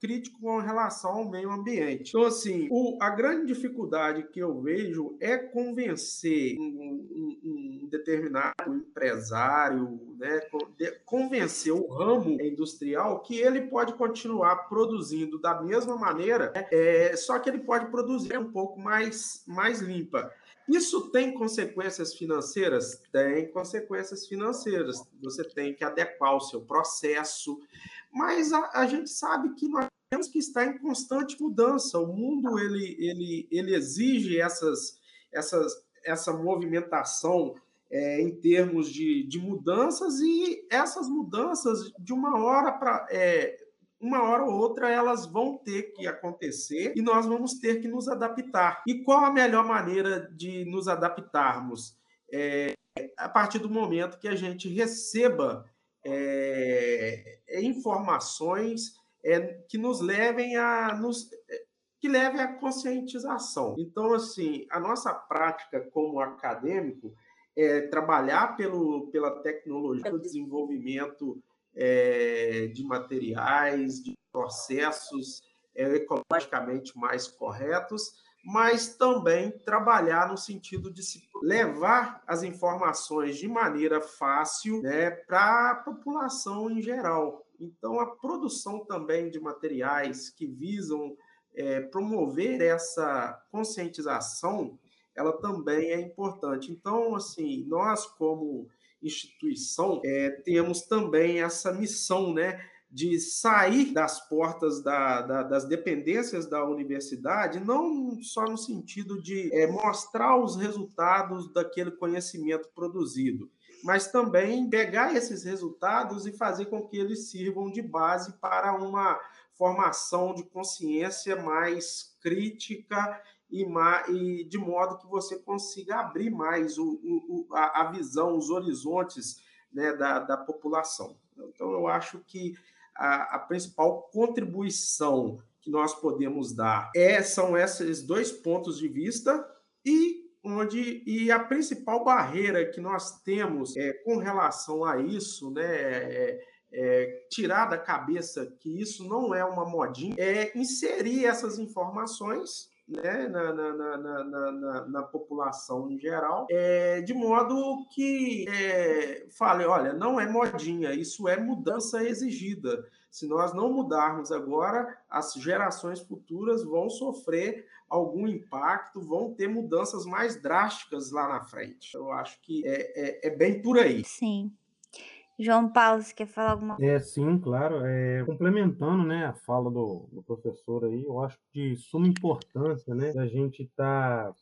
Speaker 3: crítico com relação ao meio ambiente. Então, assim, o, a grande dificuldade que eu vejo é convencer um, um, um determinado empresário, né, convencer o ramo industrial que ele pode continuar produzindo da mesma maneira, é, só que ele pode produzir um pouco mais, mais limpa. Isso tem consequências financeiras? Tem consequências financeiras. Você tem que adequar o seu processo, mas a, a gente sabe que nós temos que estar em constante mudança. O mundo ele, ele, ele exige essas, essas, essa movimentação é, em termos de, de mudanças e essas mudanças de uma hora para é, uma hora ou outra elas vão ter que acontecer e nós vamos ter que nos adaptar. E qual a melhor maneira de nos adaptarmos? É, a partir do momento que a gente receba é, é informações é, que nos levem a nos que levem à conscientização. Então, assim, a nossa prática como acadêmico é trabalhar pelo, pela tecnologia, pelo desenvolvimento é, de materiais, de processos é, ecologicamente mais corretos, mas também trabalhar no sentido de se levar as informações de maneira fácil né, para a população em geral. Então, a produção também de materiais que visam é, promover essa conscientização, ela também é importante. Então, assim, nós como instituição é, temos também essa missão, né, de sair das portas da, da, das dependências da universidade, não só no sentido de é, mostrar os resultados daquele conhecimento produzido, mas também pegar esses resultados e fazer com que eles sirvam de base para uma formação de consciência mais crítica e, e de modo que você consiga abrir mais o, o, a, visão, os horizontes né, da, da população. Então, eu acho que a, a principal contribuição que nós podemos dar é, são esses dois pontos de vista e onde e a principal barreira que nós temos é, com relação a isso, né, é, é, tirar da cabeça que isso não é uma modinha, é inserir essas informações né, na, na, na, na, população em geral, é, de modo que é, fale, olha, não é modinha, isso é mudança exigida. Se nós não mudarmos agora, as gerações futuras vão sofrer algum impacto, vão ter mudanças mais drásticas lá na frente. Eu acho que é, é, é bem por aí.
Speaker 1: Sim. João Paulo, você quer falar alguma
Speaker 4: coisa? É, sim, claro. É, complementando né, a fala do, do, professor aí, eu acho de suma importância né, a gente estar, tá,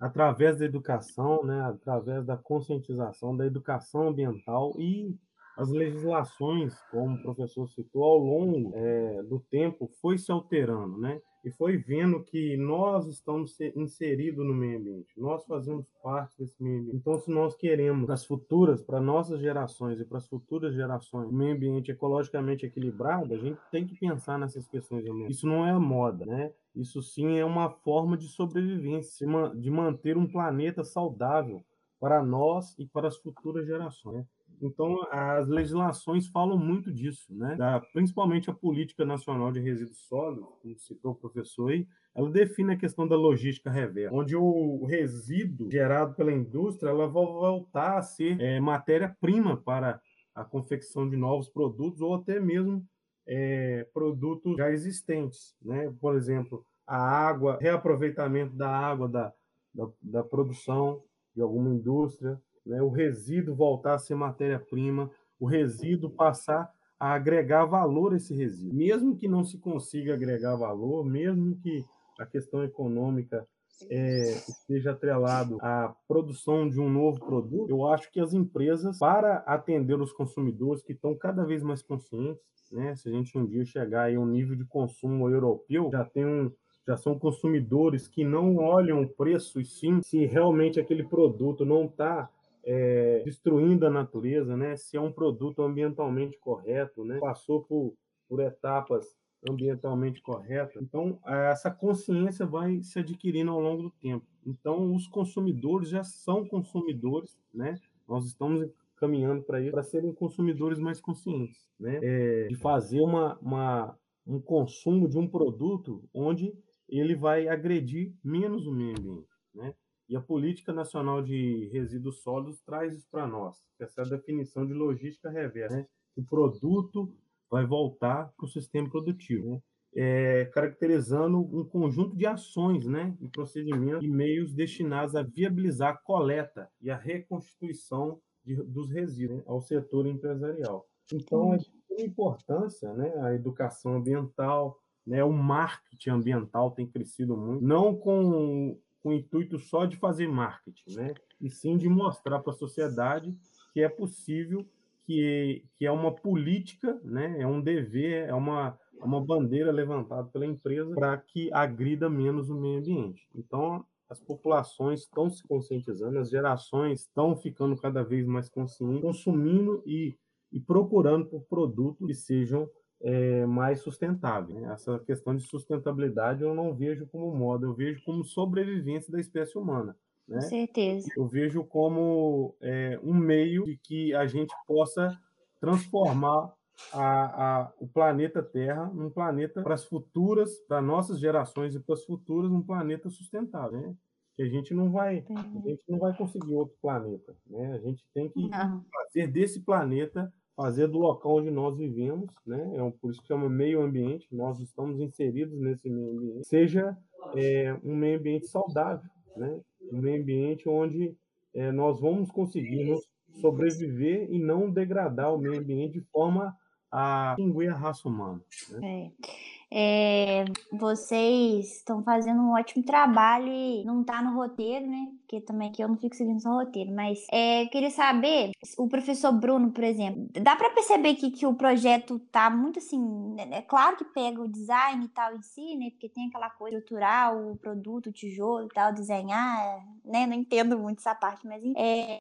Speaker 4: através da educação, né, através da conscientização, da educação ambiental e as legislações, como o professor citou, ao longo é, do tempo foi se alterando, né? E foi vendo que nós estamos inseridos no meio ambiente, nós fazemos parte desse meio ambiente. Então, se nós queremos para as futuras, para nossas gerações e para as futuras gerações, um meio ambiente ecologicamente equilibrado, a gente tem que pensar nessas questões. Isso não é moda, né? Isso sim é uma forma de sobrevivência, de manter um planeta saudável para nós e para as futuras gerações. Então, as legislações falam muito disso, né? Da, principalmente a Política Nacional de Resíduos Sólidos, como citou o professor aí, ela define a questão da logística reversa, onde o resíduo gerado pela indústria ela vai voltar a ser é, matéria-prima para a confecção de novos produtos ou até mesmo é, produtos já existentes, né? Por exemplo, a água, reaproveitamento da água da, da, da produção de alguma indústria, né, o resíduo voltar a ser matéria-prima, o resíduo passar a agregar valor a esse resíduo. Mesmo que não se consiga agregar valor, mesmo que a questão econômica é, esteja atrelado à produção de um novo produto, eu acho que as empresas, para atender os consumidores que estão cada vez mais conscientes, né, se a gente um dia chegar a um nível de consumo europeu, já tem um, já são consumidores que não olham o preço e sim se realmente aquele produto não está é, destruindo a natureza, né? Se é um produto ambientalmente correto, né? Passou por, por etapas ambientalmente corretas. Então, essa consciência vai se adquirindo ao longo do tempo. Então, os consumidores já são consumidores, né? Nós estamos caminhando para isso, para serem consumidores mais conscientes, né? É, de fazer uma, uma, um consumo de um produto onde ele vai agredir menos o meio ambiente, né? E a Política Nacional de Resíduos Sólidos traz isso para nós, essa é a definição de logística reversa. Né? O produto vai voltar para o sistema produtivo, né? é, caracterizando um conjunto de ações né? e procedimentos e meios destinados a viabilizar a coleta e a reconstituição de, dos resíduos né? ao setor empresarial. Então, é de importância né? a educação ambiental, né? o marketing ambiental tem crescido muito, não com com o intuito só de fazer marketing, né? E sim de mostrar para a sociedade que é possível, que, que é uma política, né? É um dever, é uma, é uma bandeira levantada pela empresa para que agrida menos o meio ambiente. Então, as populações estão se conscientizando, as gerações estão ficando cada vez mais conscientes, consumindo e e procurando por produtos que sejam é, mais sustentáveis. Né? Essa questão de sustentabilidade eu não vejo como moda, eu vejo como sobrevivência da espécie humana. Né?
Speaker 1: Com certeza.
Speaker 4: Eu vejo como é, um meio de que a gente possa transformar a, a, o planeta Terra num planeta para as futuras, para nossas gerações e para as futuras, um planeta sustentável. Né? Que a gente não vai, a gente não vai conseguir outro planeta. Né? A gente tem que não. fazer desse planeta fazer do local onde nós vivemos, né? É um, por isso que chama meio ambiente. Nós estamos inseridos nesse meio ambiente. Seja é, um meio ambiente saudável, né? Um meio ambiente onde é, nós vamos conseguir sobreviver e não degradar o meio ambiente de forma a extinguir a raça humana.
Speaker 1: Né? É. É, vocês estão fazendo um ótimo trabalho e não tá no roteiro, né? Porque também aqui eu não fico seguindo só roteiro, mas é, queria saber, o professor Bruno, por exemplo, dá para perceber que, que o projeto tá muito assim, é claro que pega o design e tal em si, né? Porque tem aquela coisa estrutural, o produto, o tijolo e tal, desenhar, né? Não entendo muito essa parte, mas é,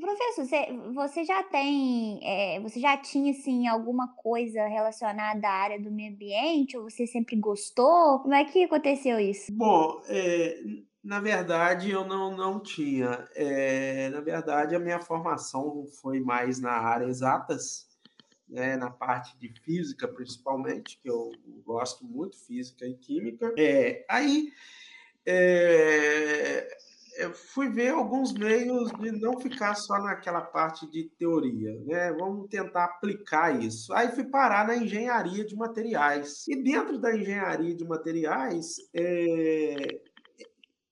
Speaker 1: Professor, você, você já tem, é, você já tinha assim alguma coisa relacionada à área do meio ambiente ou você sempre gostou? Como é que aconteceu isso?
Speaker 3: Bom, é, na verdade eu não, não tinha. É, na verdade a minha formação foi mais na área exatas, né, na parte de física principalmente, que eu gosto muito física e química. É, aí é, eu fui ver alguns meios de não ficar só naquela parte de teoria, né? Vamos tentar aplicar isso. Aí fui parar na engenharia de materiais. E dentro da engenharia de materiais, é...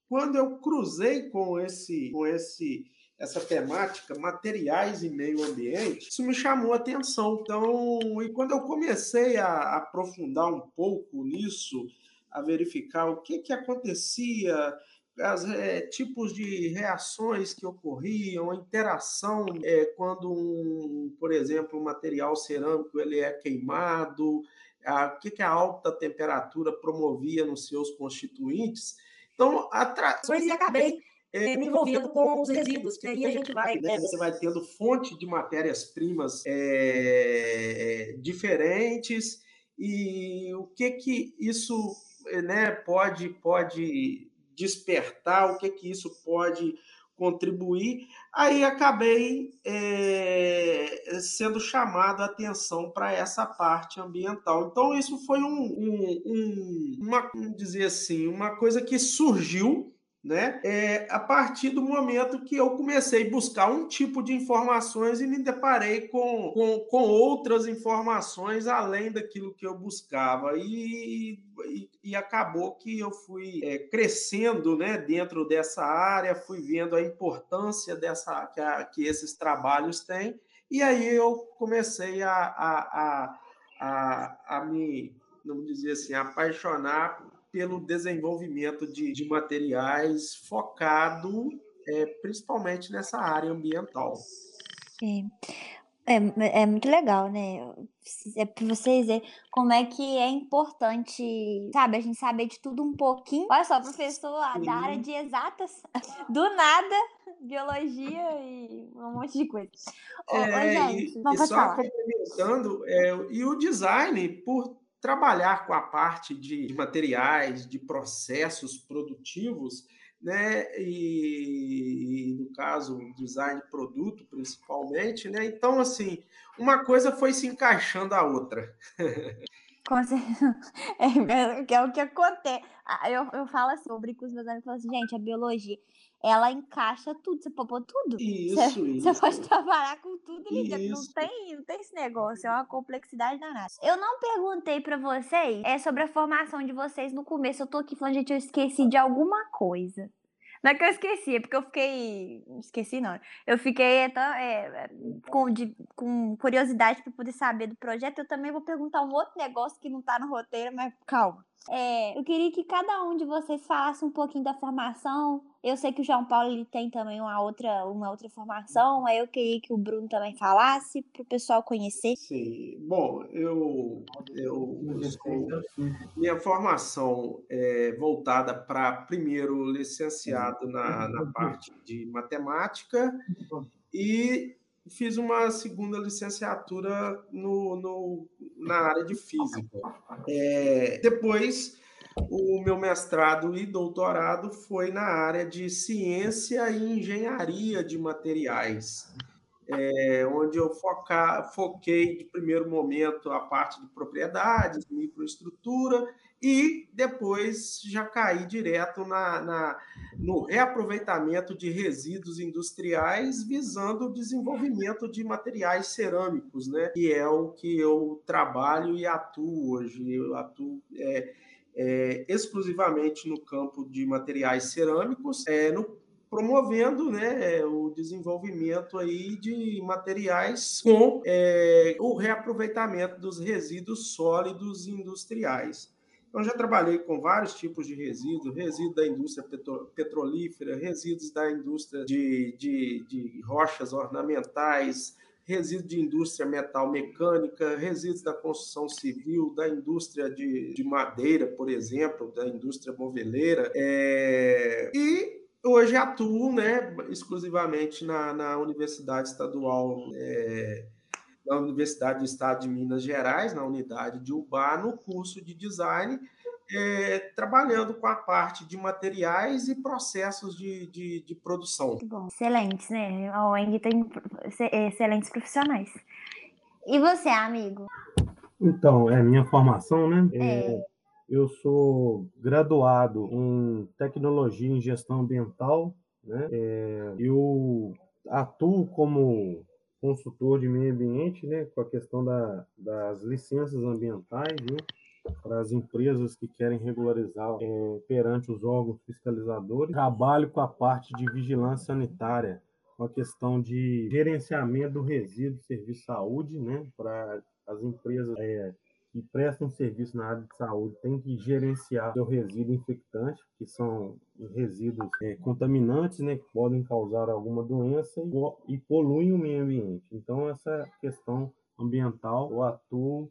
Speaker 3: quando eu cruzei com esse, com esse essa temática, materiais e meio ambiente, isso me chamou a atenção. Então, e quando eu comecei a aprofundar um pouco nisso, a verificar o que, que acontecia as é, tipos de reações que ocorriam, a interação é, quando, um, por exemplo, um material cerâmico ele é queimado, a, o que, que a alta temperatura promovia nos seus constituintes. Então, atra...
Speaker 5: e acabei é, me envolvendo com os resíduos, que aí a gente vai.
Speaker 3: Né, você vai tendo fonte de matérias-primas é, diferentes, e o que que isso né, pode, pode despertar, o que que isso pode contribuir. Aí acabei é, sendo chamado a atenção para essa parte ambiental. Então isso foi um, um, um uma, dizer assim, uma coisa que surgiu né? É, a partir do momento que eu comecei a buscar um tipo de informações e me deparei com, com, com outras informações além daquilo que eu buscava. E, e, e acabou que eu fui é, crescendo né, dentro dessa área, fui vendo a importância dessa que, a, que esses trabalhos têm, e aí eu comecei a, a, a, a, a me, vamos dizer assim, apaixonar pelo desenvolvimento de, de materiais focado é, principalmente nessa área ambiental.
Speaker 1: É, é, é muito legal, né? É para vocês verem como é que é importante, sabe, a gente saber de tudo um pouquinho. Olha só, professor Sim. da área de exatas, do nada, biologia e um monte de coisa.
Speaker 3: Ô, é, gente, e, e só falar. complementando, é, e o design, por trabalhar com a parte de materiais, de processos produtivos, né? E, no caso, design de produto, principalmente, né? Então, assim, uma coisa foi se encaixando a outra.
Speaker 1: Com certeza. É, é o que acontece. Ah, eu, eu falo assim, eu brinco com os meus amigos e falo assim, gente, a biologia ela encaixa tudo, você pode pôr tudo.
Speaker 3: Isso,
Speaker 1: você,
Speaker 3: isso.
Speaker 1: Você pode trabalhar com tudo, não tem, não tem esse negócio, é uma complexidade danada. Eu não perguntei para vocês é sobre a formação de vocês no começo. Eu tô aqui falando, gente, eu esqueci de alguma coisa. Não é que eu esqueci, é porque eu fiquei. Esqueci, não. Eu fiquei então, é, com, de, com curiosidade para poder saber do projeto. Eu também vou perguntar um outro negócio que não tá no roteiro, mas calma. É, eu queria que cada um de vocês falasse um pouquinho da formação. Eu sei que o João Paulo ele tem também uma outra, uma outra formação, aí eu queria que o Bruno também falasse para o pessoal conhecer.
Speaker 3: Sim, bom, eu, eu minha formação é voltada para primeiro licenciado na, na parte de matemática e fiz uma segunda licenciatura no, no na área de física. É, depois, o meu mestrado e doutorado foi na área de ciência e engenharia de materiais é, onde eu foca, foquei de primeiro momento a parte de propriedades, microestrutura, e depois já caí direto na, na, no reaproveitamento de resíduos industriais, visando o desenvolvimento de materiais cerâmicos, né? que é o que eu trabalho e atuo hoje. Eu atuo. É, é, exclusivamente no campo de materiais cerâmicos, é, no promovendo né, o desenvolvimento aí de materiais com é, o reaproveitamento dos resíduos sólidos industriais. Então, já trabalhei com vários tipos de resíduos, resíduos da indústria petrolífera, resíduos da indústria de, de, de rochas ornamentais, resíduos de indústria metal mecânica, resíduos da construção civil, da indústria de, de madeira, por exemplo, da indústria moveleira. É... E hoje atuo né, exclusivamente na, na Universidade Estadual, é, na Universidade do Estado de Minas Gerais, na unidade de UBA, no curso de design, é, trabalhando com a parte de materiais e processos de, de, de produção.
Speaker 1: Muito bom, excelentes, né? A OENG tem excelentes profissionais. E você, amigo?
Speaker 4: Então, é minha formação, né? É... é eu sou graduado em tecnologia em gestão ambiental. Né? É, eu atuo como consultor de meio ambiente, né, com a questão da, das licenças ambientais, né, para as empresas que querem regularizar é, perante os órgãos fiscalizadores. Trabalho com a parte de vigilância sanitária, com a questão de gerenciamento do resíduo, serviço de saúde, né, para as empresas é, que prestam serviço na área de saúde têm que gerenciar seu resíduo infectante, que são resíduos é, contaminantes, né, que podem causar alguma doença e, e poluem o meio ambiente. Então, essa questão ambiental, eu atuo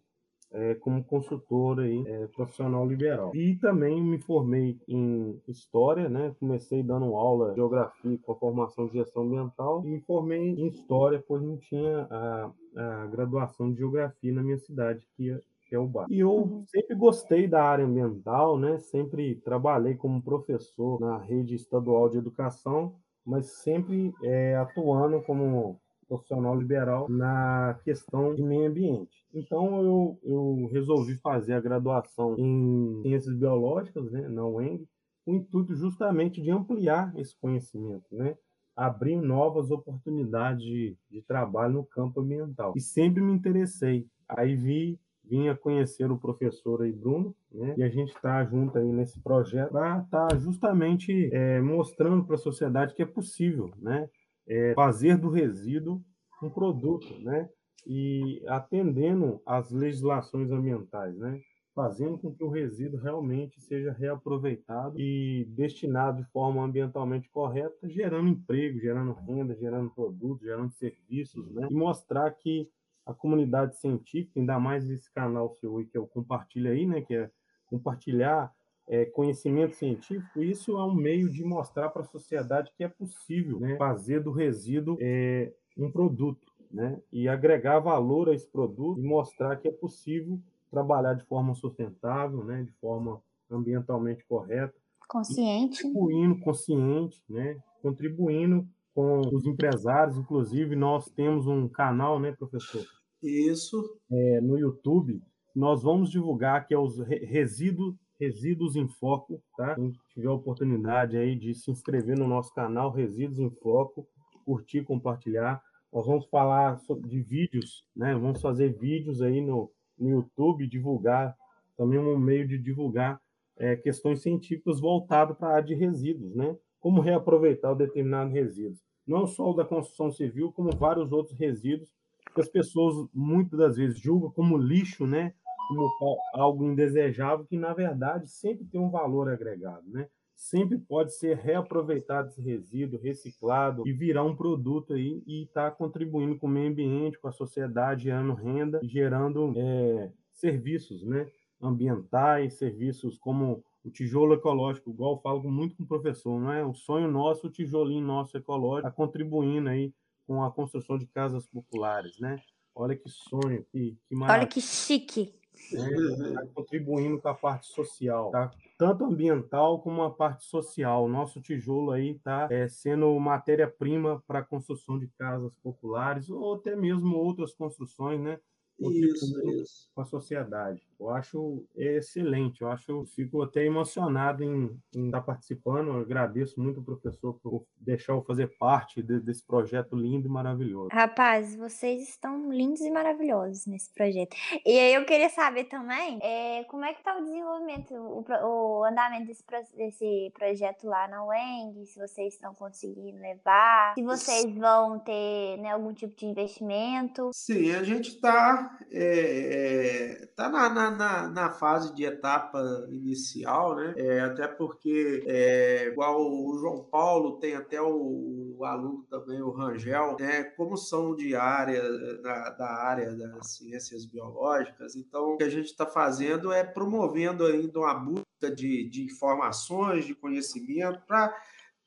Speaker 4: é, como consultor aí, é, profissional liberal. E também me formei em História, né? Comecei dando aula de Geografia com a formação de Gestão Ambiental e me formei em História, pois não tinha a, a graduação de Geografia na minha cidade, que que é o. E eu sempre gostei da área ambiental, né? Sempre trabalhei como professor na rede estadual de educação, mas sempre é, atuando como profissional liberal na questão de meio ambiente. Então eu, eu resolvi fazer a graduação em ciências biológicas, né, na UENG, com o intuito justamente de ampliar esse conhecimento, né? abrir novas oportunidades de, de trabalho no campo ambiental. E sempre me interessei. Aí vi vinha conhecer o professor aí, Bruno, né? E a gente está junto aí nesse projeto para estar tá justamente é, mostrando para a sociedade que é possível, né? É, fazer do resíduo um produto, né? E atendendo às legislações ambientais, né? Fazendo com que o resíduo realmente seja reaproveitado e destinado de forma ambientalmente correta, gerando emprego, gerando renda, gerando produtos, gerando serviços, né? E mostrar que a comunidade científica, ainda mais esse canal seu que eu compartilho aí, né, que é compartilhar é, conhecimento científico, isso é um meio de mostrar para a sociedade que é possível né, fazer do resíduo é, um produto, né, e agregar valor a esse produto e mostrar que é possível trabalhar de forma sustentável, né, de forma ambientalmente correta,
Speaker 1: consciente,
Speaker 4: contribuindo consciente, né, contribuindo com os empresários, inclusive nós temos um canal, né, professor,
Speaker 3: isso.
Speaker 4: É, no YouTube, nós vamos divulgar que é os resíduos, resíduos em foco, tá? Quem tiver a oportunidade aí de se inscrever no nosso canal Resíduos em Foco, curtir, compartilhar. Nós vamos falar de vídeos, né? Vamos fazer vídeos aí no, no YouTube, divulgar também um meio de divulgar é, questões científicas voltado para a área de resíduos, né? Como reaproveitar o determinado resíduos. Não só o da construção civil, como vários outros resíduos que as pessoas muitas das vezes julgam como lixo, né? Como algo indesejável, que na verdade sempre tem um valor agregado, né? Sempre pode ser reaproveitado esse resíduo, reciclado e virar um produto aí e estar tá contribuindo com o meio ambiente, com a sociedade, gerando renda gerando é, serviços, né? Ambientais, serviços como o tijolo ecológico, igual eu falo muito com o professor, não é? O sonho nosso, o tijolinho nosso ecológico, está contribuindo aí com a construção de casas populares, né? Olha que sonho, que, que maravilha.
Speaker 1: Olha que chique.
Speaker 4: Né? Tá contribuindo com a parte social, tá? tanto ambiental como a parte social. O nosso tijolo aí está é, sendo matéria-prima para a construção de casas populares ou até mesmo outras construções, né?
Speaker 3: Isso, isso.
Speaker 4: com a sociedade. Eu acho excelente, eu acho, fico até emocionado em, em estar participando. Eu agradeço muito o professor por deixar eu fazer parte de, desse projeto lindo e maravilhoso.
Speaker 1: Rapaz, vocês estão lindos e maravilhosos nesse projeto. E aí eu queria saber também é, como é que está o desenvolvimento, o, o andamento desse, desse projeto lá na UENG, se vocês estão conseguindo levar, se vocês vão ter né, algum tipo de investimento.
Speaker 3: Sim, a gente está é, é, tá na, na, na, fase de etapa inicial, né? É, até porque, é, igual o João Paulo, tem até o, o, aluno também, o Rangel, né? Como são de área, da, da área das ciências biológicas, então o que a gente está fazendo é promovendo ainda uma busca de, de informações, de conhecimento para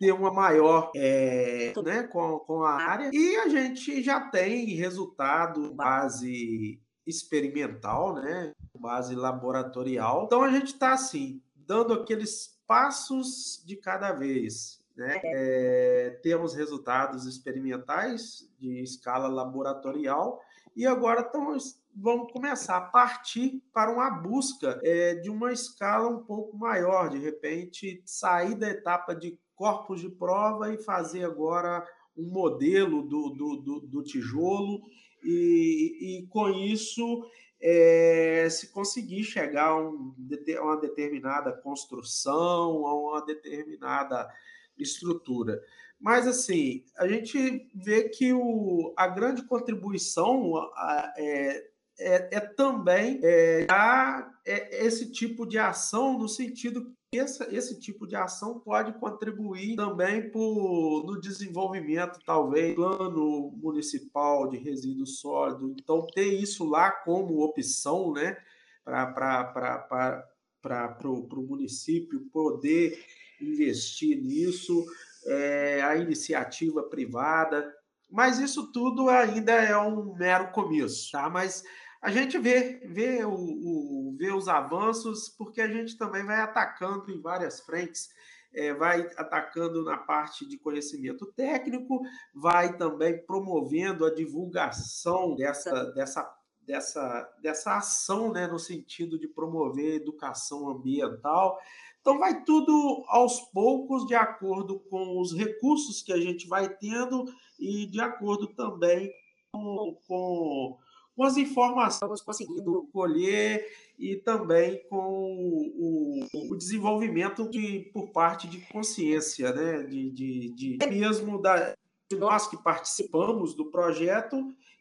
Speaker 3: ter uma maior é, né, com, com a área e a gente já tem resultado base experimental, né, base laboratorial. Então a gente está assim dando aqueles passos de cada vez. Né? É, temos resultados experimentais de escala laboratorial e agora estamos vamos começar a partir para uma busca é, de uma escala um pouco maior, de repente sair da etapa de corpos de prova e fazer agora um modelo do, do, do, do tijolo e, e, com isso é, se conseguir chegar a, um, a uma determinada construção, a uma determinada estrutura. Mas, assim, a gente vê que o, a grande contribuição é, é, é também é, é, esse tipo de ação no sentido esse, esse tipo de ação pode contribuir também por, no desenvolvimento, talvez, plano municipal de resíduo sólido. Então, ter isso lá como opção, né, para o município poder investir nisso, é, a iniciativa privada. Mas isso tudo ainda é um mero começo, tá? Mas a gente vê, vê, o, o, vê os avanços, porque a gente também vai atacando em várias frentes. É, vai atacando na parte de conhecimento técnico, vai também promovendo a divulgação dessa, dessa, dessa, dessa ação, né, no sentido de promover educação ambiental. Então, vai tudo aos poucos, de acordo com os recursos que a gente vai tendo e de acordo também com, com com as informações conseguindo colher e também com o, o, desenvolvimento de, por parte de consciência, né? de, de, de mesmo da, de nós que participamos do projeto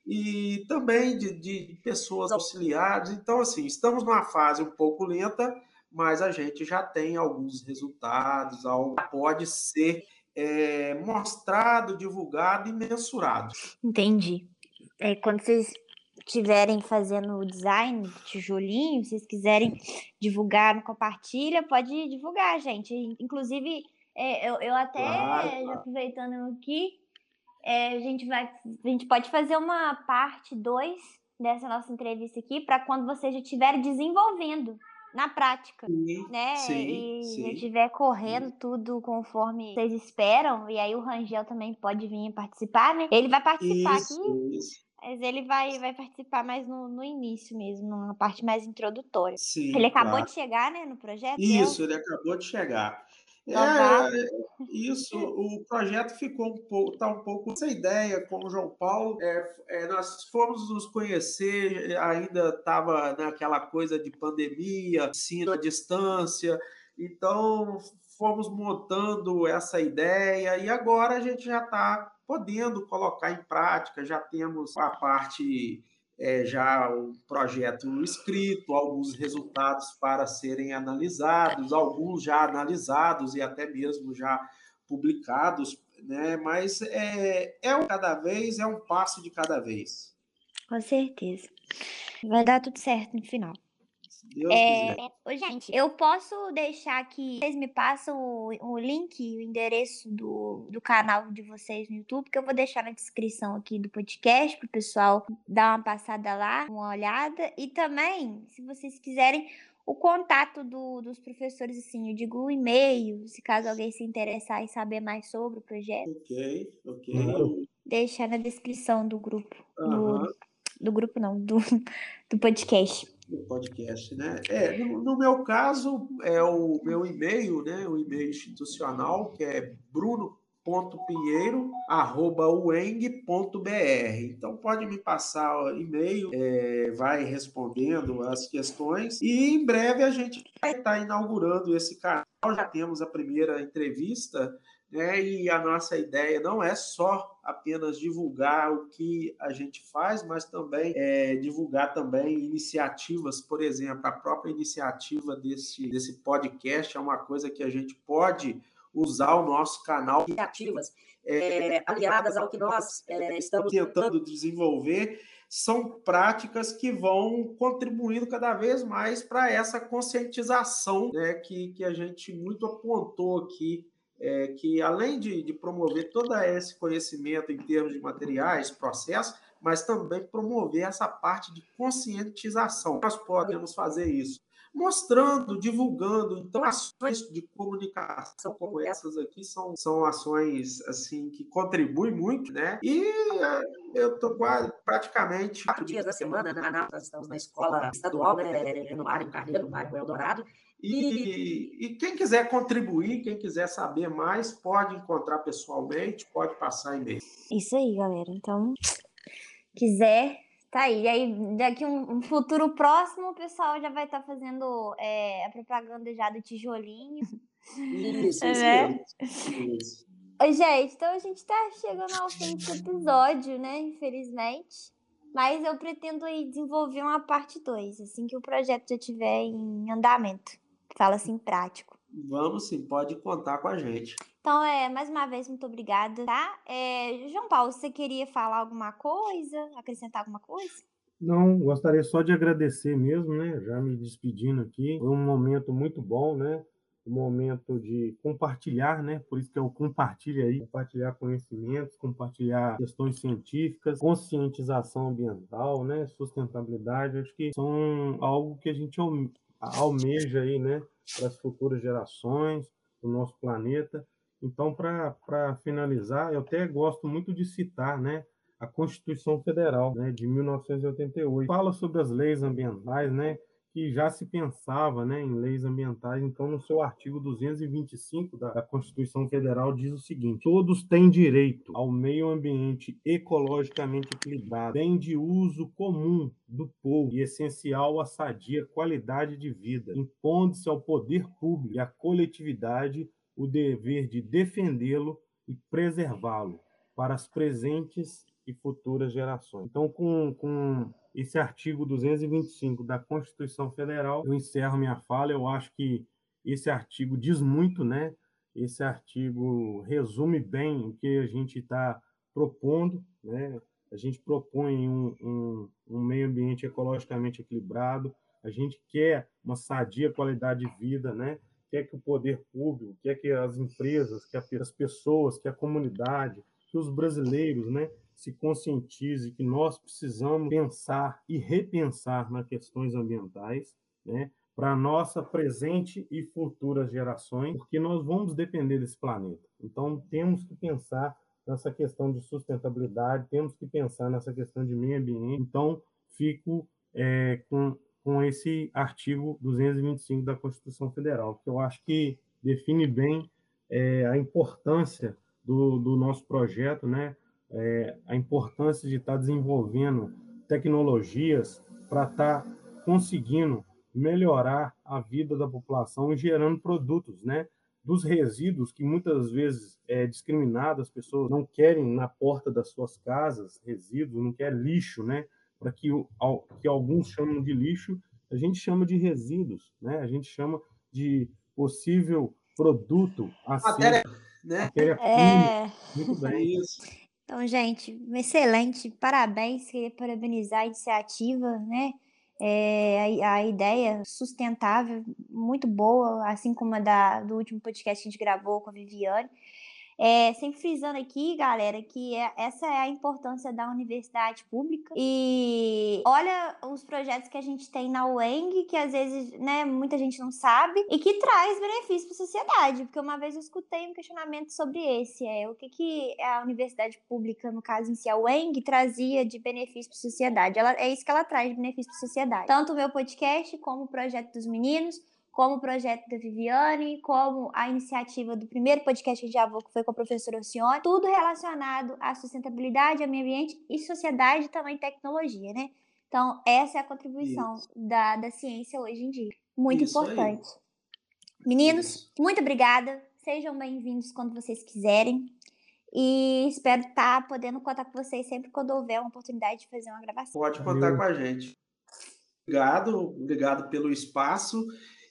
Speaker 3: e também de, de pessoas auxiliares. Então, assim, estamos numa fase um pouco lenta, mas a gente já tem alguns resultados, algo pode ser é, mostrado, divulgado e mensurado.
Speaker 1: Entendi. É, quando vocês estiverem fazendo o design do tijolinho, se vocês quiserem divulgar no Compartilha, pode divulgar, gente. Inclusive, é, eu, eu até, claro, claro. aproveitando aqui, é, a, gente vai, a gente pode fazer uma parte 2 dessa nossa entrevista aqui para quando você já estiver desenvolvendo na prática, sim, né?
Speaker 3: Sim,
Speaker 1: e
Speaker 3: sim.
Speaker 1: estiver correndo tudo conforme vocês esperam, e aí o Rangel também pode vir participar, né? Ele vai participar
Speaker 3: isso,
Speaker 1: aqui.
Speaker 3: Isso.
Speaker 1: Mas ele vai, vai participar mais no, no início mesmo, numa parte mais introdutória.
Speaker 3: Sim,
Speaker 1: ele acabou
Speaker 3: claro.
Speaker 1: de chegar, né, no projeto?
Speaker 3: Isso, ele acabou de chegar. É, isso, o projeto ficou um pouco, tá um pouco essa ideia com o João Paulo. É, é, nós fomos nos conhecer, ainda estava naquela coisa de pandemia, ensino à distância, então fomos montando essa ideia e agora a gente já está podendo colocar em prática, já temos a parte, é, já o projeto escrito, alguns resultados para serem analisados, alguns já analisados e até mesmo já publicados, né? mas é, é um cada vez, é um passo de cada vez.
Speaker 1: Com certeza. Vai dar tudo certo no final.
Speaker 3: Deus
Speaker 1: É,
Speaker 3: quiser.
Speaker 1: gente, eu posso deixar aqui, vocês me passam o, o link, o endereço do, do canal de vocês no YouTube, que eu vou deixar na descrição aqui do podcast pro pessoal dar uma passada lá, uma olhada. E também, se vocês quiserem, o contato do- dos professores, assim, eu digo o e-mail, se caso alguém se interessar em saber mais sobre o projeto,
Speaker 3: Ok, ok.
Speaker 1: Deixar na descrição do grupo.
Speaker 3: Aham.
Speaker 1: Do grupo não, do, do podcast.
Speaker 3: No podcast, né? É, no, no meu caso, é o meu e-mail, né? O e-mail institucional, que é bruno.pinheiro.ueng.br. Então pode me passar o e-mail, é, vai respondendo as questões e em breve a gente vai estar inaugurando esse canal. Já temos a primeira entrevista né? E a nossa ideia não é só apenas divulgar o que a gente faz, mas também é, divulgar também iniciativas, por exemplo, a própria iniciativa desse, desse podcast é uma coisa que a gente pode usar o nosso canal
Speaker 5: Criativas, é, aliadas ao que nós é, estamos
Speaker 3: tentando desenvolver são práticas que vão contribuindo cada vez mais para essa conscientização né, que, que a gente muito apontou aqui é, que além de, de, promover todo esse conhecimento em termos de materiais, processos, mas também promover essa parte de conscientização. Nós podemos fazer isso mostrando, divulgando. Então, ações de comunicação como essas aqui são, são ações assim que contribuem muito, né? E eu estou quase praticamente
Speaker 5: quatro dias da semana na nós estamos na escola estadual, né, no bairro Carneiro, no bairro Eldorado.
Speaker 3: E, e, quem quiser contribuir, quem quiser saber mais, pode encontrar pessoalmente, pode passar e-mail.
Speaker 1: Isso aí, galera. Então, quiser, tá aí. E aí, daqui um, um futuro próximo, o pessoal já vai estar tá fazendo é, a propaganda já do tijolinho.
Speaker 5: Isso, isso,
Speaker 1: né?
Speaker 3: isso.
Speaker 1: Oi, gente, então a gente tá chegando ao fim desse episódio, né? Infelizmente. Mas eu pretendo desenvolver uma parte 2, assim que o projeto já estiver em andamento. Fala assim, prático.
Speaker 3: Vamos sim, pode contar com a gente.
Speaker 1: Então, é, mais uma vez, muito obrigada, tá? É, João Paulo, você queria falar alguma coisa? Acrescentar alguma coisa?
Speaker 4: Não, gostaria só de agradecer mesmo, né? Já me despedindo aqui. Foi um momento muito bom, né? Um momento de compartilhar, né? Por isso que eu compartilho aí, compartilhar conhecimentos, compartilhar questões científicas, conscientização ambiental, né? Sustentabilidade, acho que são algo que a gente almeja aí, né? Para as futuras gerações, do nosso planeta. Então, para finalizar, eu até gosto muito de citar, né? A Constituição Federal, né, de 1988, fala sobre as leis ambientais, né? Que já se pensava né, em leis ambientais. Então, no seu artigo 225 da, Constituição Federal, diz o seguinte: todos têm direito ao meio ambiente ecologicamente equilibrado, bem de uso comum do povo e essencial à sadia qualidade de vida, impondo-se ao poder público e à coletividade o dever de defendê-lo e preservá-lo para as presentes e futuras gerações. Então, com, com esse artigo 225 da Constituição Federal, eu encerro minha fala. Eu acho que esse artigo diz muito, né? Esse artigo resume bem o que a gente está propondo, né? A gente propõe um, um, um, meio ambiente ecologicamente equilibrado, a gente quer uma sadia qualidade de vida, né? Quer que o poder público, quer que as empresas, que as pessoas, que a comunidade, que os brasileiros, né? Se conscientize que nós precisamos pensar e repensar nas questões ambientais, né, para nossa presente e futuras gerações, porque nós vamos depender desse planeta. Então temos que pensar nessa questão de sustentabilidade, temos que pensar nessa questão de meio ambiente. Então fico é, com com esse artigo 225 da Constituição Federal, que eu acho que define bem é, a importância do, do nosso projeto, né? É, a importância de estar tá desenvolvendo tecnologias para estar tá conseguindo melhorar a vida da população e gerando produtos, né? Dos resíduos que muitas vezes é discriminado, as pessoas não querem na porta das suas casas resíduos, não quer lixo, né? Para que, que alguns chamam de lixo, a gente chama de resíduos, né? A gente chama de possível produto a
Speaker 3: matéria, né?
Speaker 4: matéria
Speaker 1: É...
Speaker 4: Muito bem.
Speaker 3: Isso.
Speaker 1: Então, gente, excelente, parabéns, queria parabenizar a iniciativa, né? É, a, a, ideia sustentável, muito boa, assim como a da, do último podcast que a gente gravou com a Viviane. É, sempre frisando aqui, galera, que é, essa é a importância da universidade pública. E olha os projetos que a gente tem na UENG, que às vezes né, muita gente não sabe, e que traz benefício para a sociedade. Porque uma vez eu escutei um questionamento sobre esse: é o que, que a universidade pública, no caso em si, a UENG, trazia de benefício para a sociedade. Ela, é isso que ela traz de benefício para a sociedade. Tanto o meu podcast como o projeto dos meninos como o projeto da Viviane, como a iniciativa do primeiro podcast já vou, que foi com a professora Alcione, tudo relacionado à sustentabilidade, ao meio ambiente e sociedade e também tecnologia, né? Então, essa é a contribuição da, da ciência hoje em dia. Muito Isso importante. Aí. Meninos, Isso. muito obrigada. Sejam bem-vindos quando vocês quiserem. E espero estar tá podendo contar com vocês sempre quando houver uma oportunidade de fazer uma gravação.
Speaker 3: Pode contar com a gente. Obrigado, obrigado pelo espaço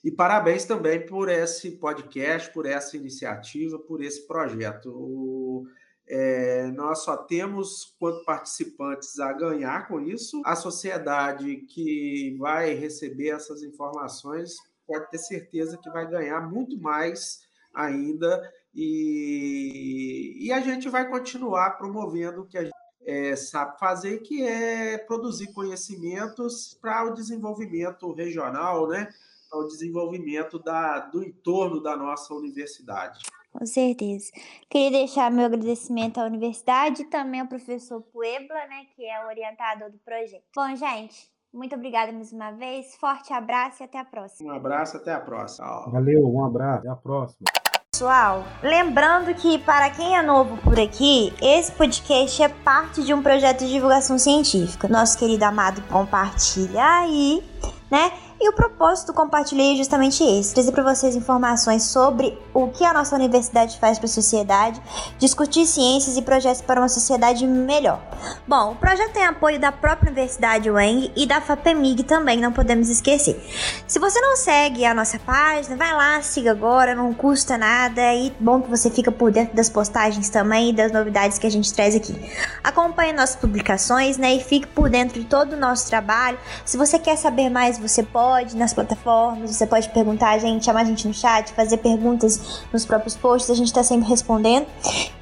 Speaker 3: e parabéns também por esse podcast, por essa iniciativa, por esse projeto. É, nós só temos, quanto participantes, a ganhar com isso. A sociedade que vai receber essas informações pode ter certeza que vai ganhar muito mais ainda. E, e a gente vai continuar promovendo o que a gente é, sabe fazer, que é produzir conhecimentos para o desenvolvimento regional, né? Ao desenvolvimento da, do entorno da nossa universidade.
Speaker 1: Com certeza. Queria deixar meu agradecimento à universidade e também ao professor Puebla, né, que é o orientador do projeto. Bom, gente, muito obrigada mais uma vez. Forte abraço e até a próxima.
Speaker 3: Um abraço, até a próxima.
Speaker 4: Valeu, um abraço, até a próxima.
Speaker 1: Pessoal, lembrando que para quem é novo por aqui, esse podcast é parte de um projeto de divulgação científica. Nosso querido amado compartilha aí, né? E o propósito do Compartilhei é justamente esse: trazer para vocês informações sobre o que a nossa universidade faz para a sociedade, discutir ciências e projetos para uma sociedade melhor. Bom, o projeto tem apoio da própria Universidade Wang e da FAPEMIG também, não podemos esquecer. Se você não segue a nossa página, vai lá, siga agora, não custa nada e bom que você fica por dentro das postagens também e das novidades que a gente traz aqui. Acompanhe nossas publicações, né, e fique por dentro de todo o nosso trabalho. Se você quer saber mais, você pode pode nas plataformas, você pode perguntar a gente, chamar a gente no chat, fazer perguntas nos próprios posts, a gente tá sempre respondendo.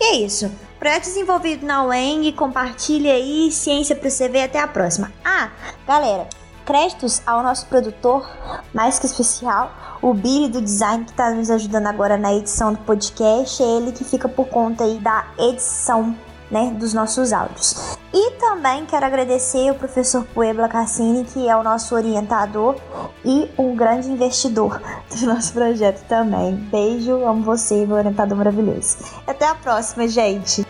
Speaker 1: E é isso. Projeto desenvolvido na UENG, compartilha aí, ciência para você ver, até a próxima. Ah, galera, créditos ao nosso produtor, mais que especial, o Billy do design que está nos ajudando agora na edição do podcast, é ele que fica por conta aí da edição né, dos nossos áudios. E também quero agradecer o professor Puebla Cassini, que é o nosso orientador e um grande investidor do nosso projeto também. Beijo, amo você, meu orientador maravilhoso. Até a próxima, gente!